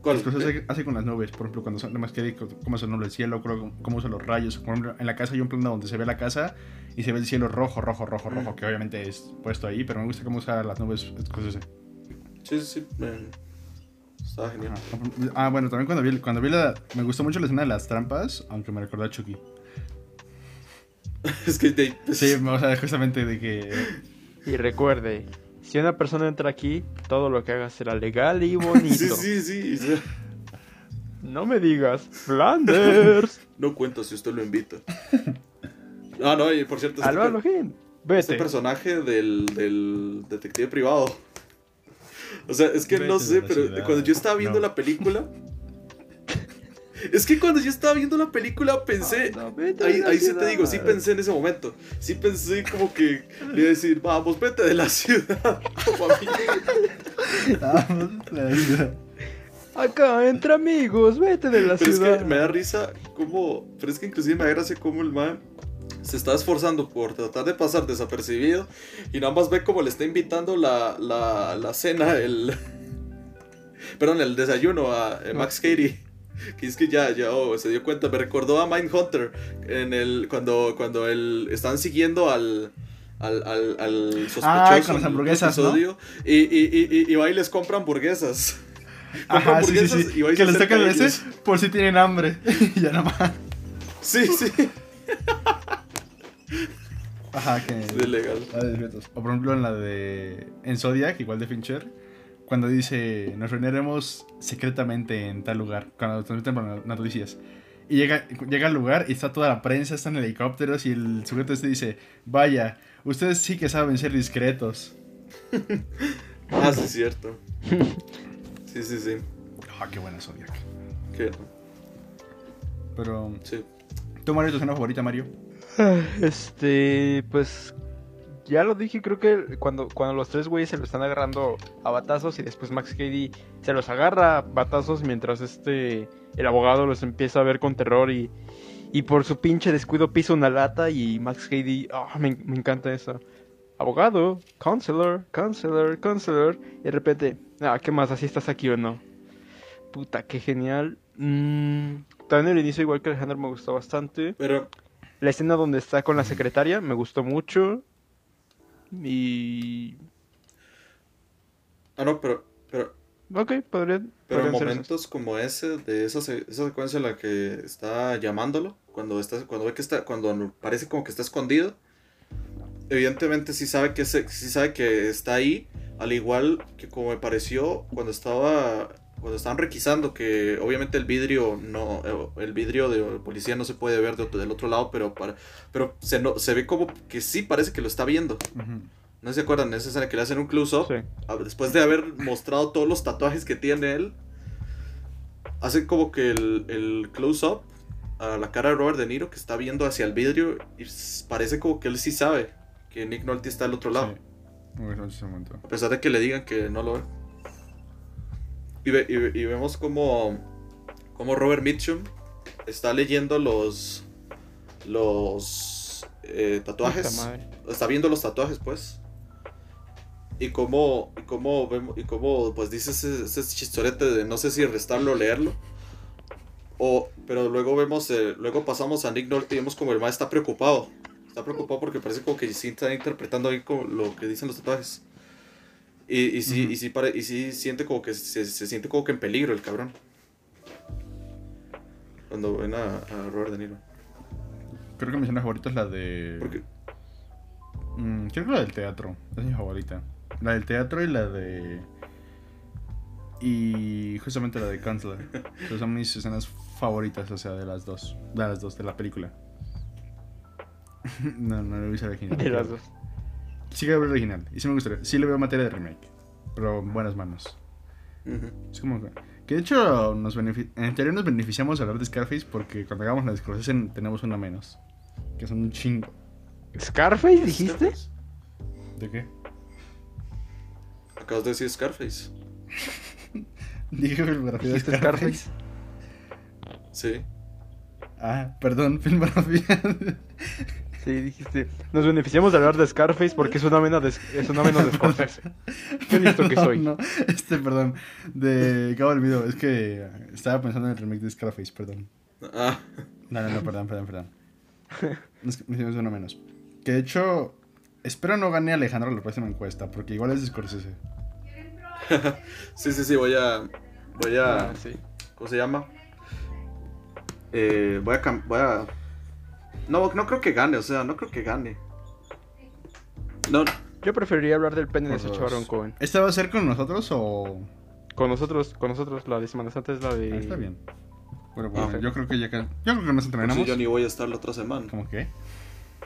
¿Cuál? Las cosas que hace con las nubes, por ejemplo, cuando son, más que cómo se nubla el cielo, cómo, cómo usan los rayos. Por ejemplo, en la casa hay un plano donde se ve la casa y se ve el cielo rojo, rojo, rojo, rojo, Mm. que obviamente es puesto ahí, pero me gusta cómo usa las nubes. Cosas así. Sí, sí, sí. Estaba genial. Ajá. Ah, bueno, también cuando vi, cuando vi la. Me gustó mucho la escena de las trampas, aunque me recordó a Chucky. es que de- Sí, o sea, justamente de que. Y recuerde, si una persona entra aquí, todo lo que haga será legal y bonito. Sí, sí, sí. No me digas, Flanders. No cuenta si usted lo invita. Ah, no, y por cierto, este, Aló, per- este Vete. personaje del, del detective privado. O sea, es que no sé, pero ciudad. cuando yo estaba viendo No. la película. Es que cuando yo estaba viendo la película pensé. No, vete Ahí, ahí sí te digo, sí pensé en ese momento. Sí pensé como que le iba a decir, vamos, vete de la ciudad. Como a mí. Acá, entre amigos, vete de la Pero es ciudad. que me da risa como. Pero es que inclusive me da gracia como el man se está esforzando por tratar de pasar desapercibido y nada más ve como le está invitando la, la, la cena, el. Perdón, el desayuno a eh, Max Cady. Que es que ya, ya oh, se dio cuenta, me recordó a Mindhunter en el, cuando, cuando el, están siguiendo al, al, al, al sospechoso Ah, con las hamburguesas, ¿no? episodio, y, y, y, y, y va y les compra hamburguesas. Ajá, sí, sí, hamburguesas sí. y Que les a veces por si tienen hambre. y ya nada más. Sí, sí. Ajá, que. Es legal. Ah, desiertos. O por ejemplo en la de. En Zodiac, igual de Fincher. Cuando dice, nos reuniremos secretamente en tal lugar. Cuando transmiten por noticias. Y llega, llega al lugar y está toda la prensa, están helicópteros. Y el sujeto este dice: Vaya, ustedes sí que saben ser discretos. Ah, sí, es cierto. Sí, sí, sí. Ah, qué buena Zodiac. Que, Pero. sí. ¿Tú, Mario, tu escena favorita, Mario? Este, pues ya lo dije, creo que cuando, cuando los tres güeyes se lo están agarrando a batazos y después Max Cady se los agarra a batazos mientras este el abogado los empieza a ver con terror y, Y por su pinche descuido pisa una lata y Max Heidi, ah, me, me encanta eso. Abogado, counselor, counselor, counselor. Y de repente, ah, ¿qué más? ¿Así estás aquí o no? Puta, qué genial. Mm, también el inicio, igual que Alejandro, me gustó bastante. Pero, La escena donde está con la secretaria me gustó mucho. Y. ah, no, pero, pero, Ok, podría. pero momentos como ese, de esa, esa secuencia en la que está llamándolo, cuando está, cuando ve que está, cuando parece como que está escondido, evidentemente sí sabe que se, sí sabe que está ahí, al igual que como me pareció cuando estaba, cuando estaban requisando, que obviamente el vidrio no, eh, el vidrio de policía no se puede ver de del otro lado, pero para, pero se, no, se ve como que sí parece que lo está viendo. Ujú. ¿No se acuerdan de esa escena que le hacen un close-up? Sí. después de haber mostrado todos los tatuajes que tiene él, hace como que el, el close-up a la cara de Robert De Niro que está viendo hacia el vidrio y parece como que él sí sabe que Nick Nolte está al otro lado, Sí. A pesar de que le digan que no lo ve. Y, ve- y ve- y vemos como, como Robert Mitchum está leyendo los, los eh, tatuajes está viendo los tatuajes, pues. Y cómo, y vemos, y cómo pues dice ese, ese chistorete de no sé si restarlo o leerlo. O, pero luego vemos, eh, luego pasamos a Nick Nolte y vemos como el man está preocupado. Está preocupado porque parece como que sí está interpretando ahí como lo que dicen los tatuajes. Y, y sí, Ujú. y sí, pare- y sí siente como que se, se siente como que en peligro el cabrón. Cuando ven a, a Robert De Niro. Creo que mi escena favorita es la de. Mm, creo que la del teatro. Es mi favorita. La del teatro y la de. Y justamente la de Counselor. Esas son mis escenas favoritas, o sea, de las dos. De las dos, de la película. no, no lo hice original. De las dos. Sí que veo el original. Y sí me gustaría. Sí le veo materia de remake. Pero en buenas manos. Es como que. Que de hecho, nos en teoría nos beneficiamos de hablar de Scarface porque cuando hagamos la discusión tenemos una menos. Que son un chingo. ¿Scarface dijiste? ¿De qué? Acabas de decir Scarface. Dije filmografía de ¿Dijiste Scarface. Scarface? Sí. Ah, perdón, filmografía. Sí, dijiste. Nos beneficiamos de hablar de Scarface porque es una menos de, es una menos de Scorsese. Qué listo que soy. No, este, perdón. De Cabo del Video. Es que estaba pensando en el remake de Scarface, perdón. Ah, No, no, no, perdón, perdón, perdón. Es que me hicimos uno menos. Que de hecho, espero no gane Alejandro la próxima encuesta, porque igual es de Scorsese. sí, sí, sí, voy a. Voy a. Ah, sí. ¿Cómo se llama? Eh, voy a. Voy a. No, no creo que gane, o sea, no creo que gane. No, Yo preferiría hablar del pene de ese. Sharon Cohen. ¿Esta va a ser con nosotros o.? Con nosotros, con nosotros, la de Semana Santa es la de. Ah, está bien. Bueno, Ah, bueno, ok. yo creo que ya que. Yo creo que nos pues entrenamos. sí, yo ni voy a estar la otra semana. ¿Cómo qué?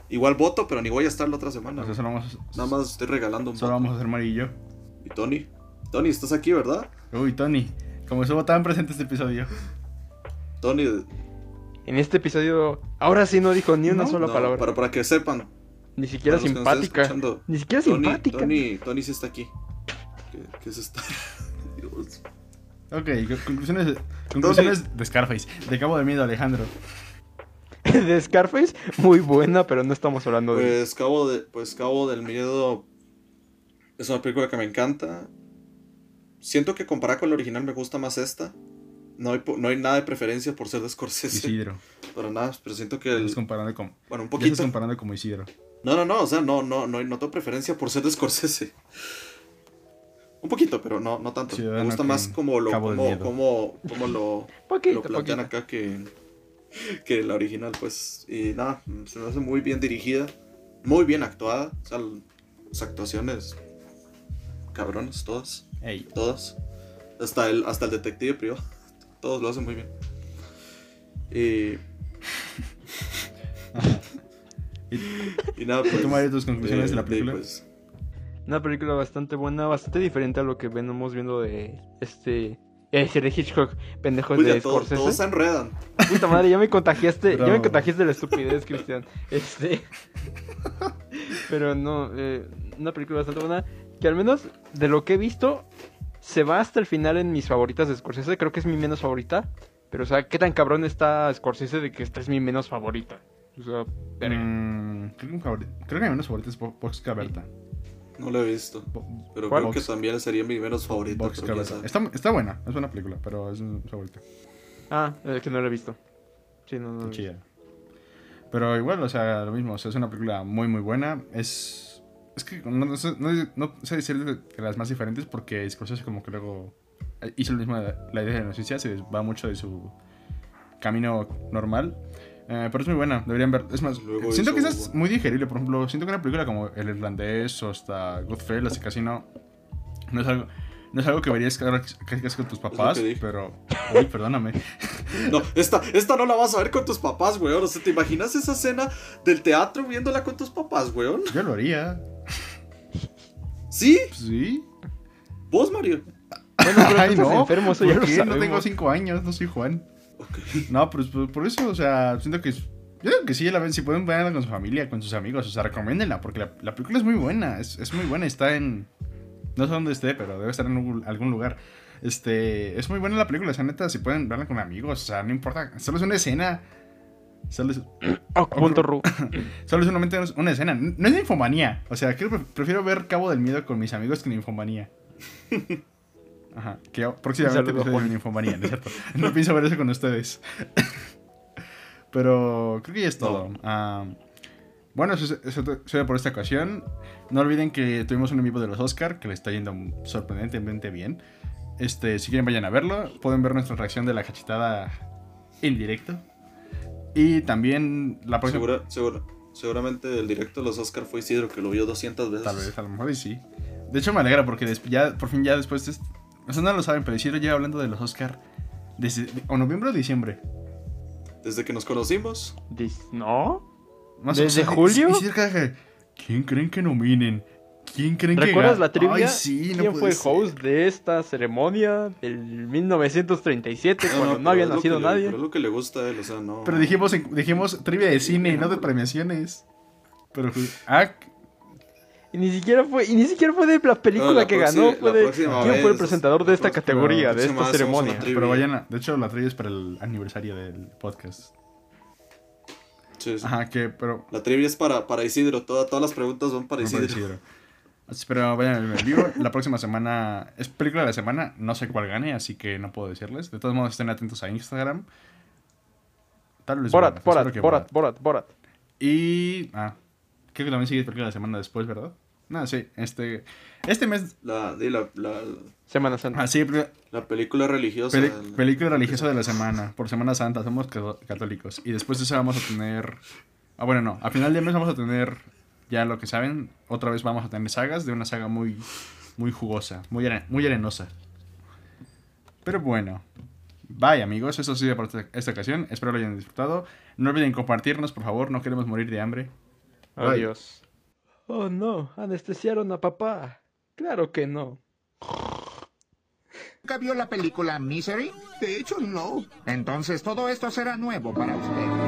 Igual voto, pero ni voy a estar la otra semana. O sea, solo vamos, Nada más estoy regalando un solo voto. vamos a hacer Mari y yo. ¿Y Tony? Tony, estás aquí, ¿verdad? Uy, Tony, como estuvo tan presente este episodio. Tony, En este episodio, ahora sí no dijo ni una No, sola no, palabra. para, para que sepan. Ni siquiera para los que nos estén simpática. Ni siquiera Tony, simpática. Tony, Tony sí está aquí. ¿Qué, qué es esto? Dios. Ok, co- conclusiones, conclusiones de Scarface. De Cabo del Miedo, Alejandro. de Scarface, muy buena, pero no estamos hablando de. Pues Cabo, de, pues Cabo del Miedo es una película que me encanta. Siento que comparada con la original me gusta más esta. No hay, no hay nada de preferencia por ser de Scorsese. Isidro. Para nada, pero siento que... el- Estás comparando con. bueno, un Ya estás poquito. comparando como Isidro. No, no, no, o sea, no, no, no, no tengo preferencia por ser de Scorsese. Un poquito, pero no, no tanto. Ciudadano me gusta más como lo, como, como, como lo, Poquito, lo plantean poquito. acá que, que la original, pues. Y nada, se me hace muy bien dirigida, muy bien actuada. O sea, las actuaciones cabrones, todas, Ey. todas. Hasta el, hasta el detective privado, todos lo hacen muy bien. Y, y nada, pues. ¿Tú, tus conclusiones de la de- película? pues, Una película bastante buena, bastante diferente a lo que venimos viendo de este. Eh, de Hitchcock, pendejos Puta, de todo- todos se enredan. Puta madre, ya me contagiaste, ya Bravo. me contagiaste de la estupidez, Cristian. Este. Pero no, eh, una película bastante buena. Que al menos de lo que he visto, se va hasta el final en mis favoritas de Scorsese. Creo que es mi menos favorita. Pero, o sea, ¿qué tan cabrón está Scorsese de que esta es mi menos favorita? O sea. Mm, creo, que creo que mi menos favorito es Bo- Boxcar Berta. No lo he visto. Bo- Pero ¿Cuál? creo que también sería mi menos sabe. Está, está buena, es buena película, pero es mi favorita. Ah, es que no lo he visto. Sí, no, no. he visto. Pero igual, o sea, lo mismo, o sea, es una película muy, muy buena. Es. Es que no, no sé- no- no sé decir de las más diferentes porque Scorsese como que luego eh, hizo lo mismo la idea de la noticia, se va mucho de su camino normal. Eh, pero es muy buena, deberían ver. Es más, Luego siento que esa es muy digerible. Por ejemplo, siento que una película como El Irlandés o hasta Goodfellas y Casino no es algo, no es algo que verías casi casi con tus papás, que pero. Uy, perdóname. No, esta, esta no la vas a ver con tus papás, weón. O sea, ¿te imaginas esa escena del teatro viéndola con tus papás, weón? Yo lo haría. ¿Sí? Sí. ¿Vos, Mario? Bueno, pero Ay, no. enfermo, eso ¿Por ya lo qué? No tengo. 5 años, no soy Juan. Ok. No, pero por, por eso, o sea, siento que. Yo creo que sí, la ven, si pueden verla con su familia, con sus amigos, o sea, recomiéndenla, porque la, la película es muy buena, es, es muy buena, está en. No sé dónde esté, pero debe estar en algún, algún lugar. Este. Es muy buena la película, o sea, neta, si pueden verla con amigos, o sea, no importa, solo es una escena. Solo es, Oh, solo es solamente una escena, no es de infomanía, o sea, creo que prefiero ver Cabo del Miedo con mis amigos que infomanía. Ajá, que próximamente episodio en Infomanía, ¿no es cierto? No pienso ver eso con ustedes. Pero creo que ya es todo. Bueno, eso, es- eso por esta ocasión. No olviden que tuvimos un vivo de los Oscar, que le está yendo sorprendentemente bien. Este, si quieren vayan a verlo, pueden ver nuestra reacción de la cachetada en directo. Y también la próxima... Segura, segura- seguramente el directo de los Oscar fue Isidro, que lo vio 200 veces. Tal vez, a lo mejor y sí. De hecho me alegra porque ya, por fin ya después de... O sea, no lo saben, pero Isidro lleva hablando de los Oscar desde... O noviembre o diciembre. Desde que nos conocimos. ¿No? Más ¿Desde o sea, julio? Isidro ¿Quién creen que nominen? ¿Quién creen que ¿Recuerdas la trivia? Ay, sí, no ¿Quién fue el ser. host de esta ceremonia del 1937 cuando no, había nacido le- nadie? pero es lo que le gusta a él, o sea, no. Pero dijimos, dijimos trivia de cine, no de premiaciones. Pero... Ah, Y ni siquiera fue, y ni siquiera fue de la película la que ganó, fue de quién fue el presentador de esta categoría, de esta ceremonia. pero vayan a... De hecho, la trivia es para el aniversario del podcast. Sí, sí. Ajá, que... Pero... La trivia es para, para Isidro, toda- todas las preguntas son para No Isidro. para Isidro. Pero vayan al vivo. La próxima semana es película de la semana. No sé cuál gane, así que no puedo decirles. De todos modos, estén atentos a Instagram. Tal vez. Borat, Borat, Borat, Borat, Borat, Borat. Y. Ah, creo que también sigue película de la semana después, ¿verdad? No, sí. Este. Este mes. La, di la, la, Semana Santa. Ah, sí, la película religiosa. peli- película religiosa de la semana. Por Semana Santa. Somos ca- católicos. Y después de eso vamos a tener. Ah, bueno, no. A final de mes vamos a tener. Ya lo que saben. Otra vez vamos a tener sagas de una saga muy. Muy jugosa. Muy, are- muy arenosa. Pero bueno. Bye amigos, eso ha sido por esta, ocasión. Espero lo hayan disfrutado. No olviden compartirnos, por favor. No queremos morir de hambre. Bye. Adiós. Oh no, anestesiaron a papá. Claro que no. ¿Nunca vio la película Misery? De hecho, no. Entonces todo esto será nuevo para usted.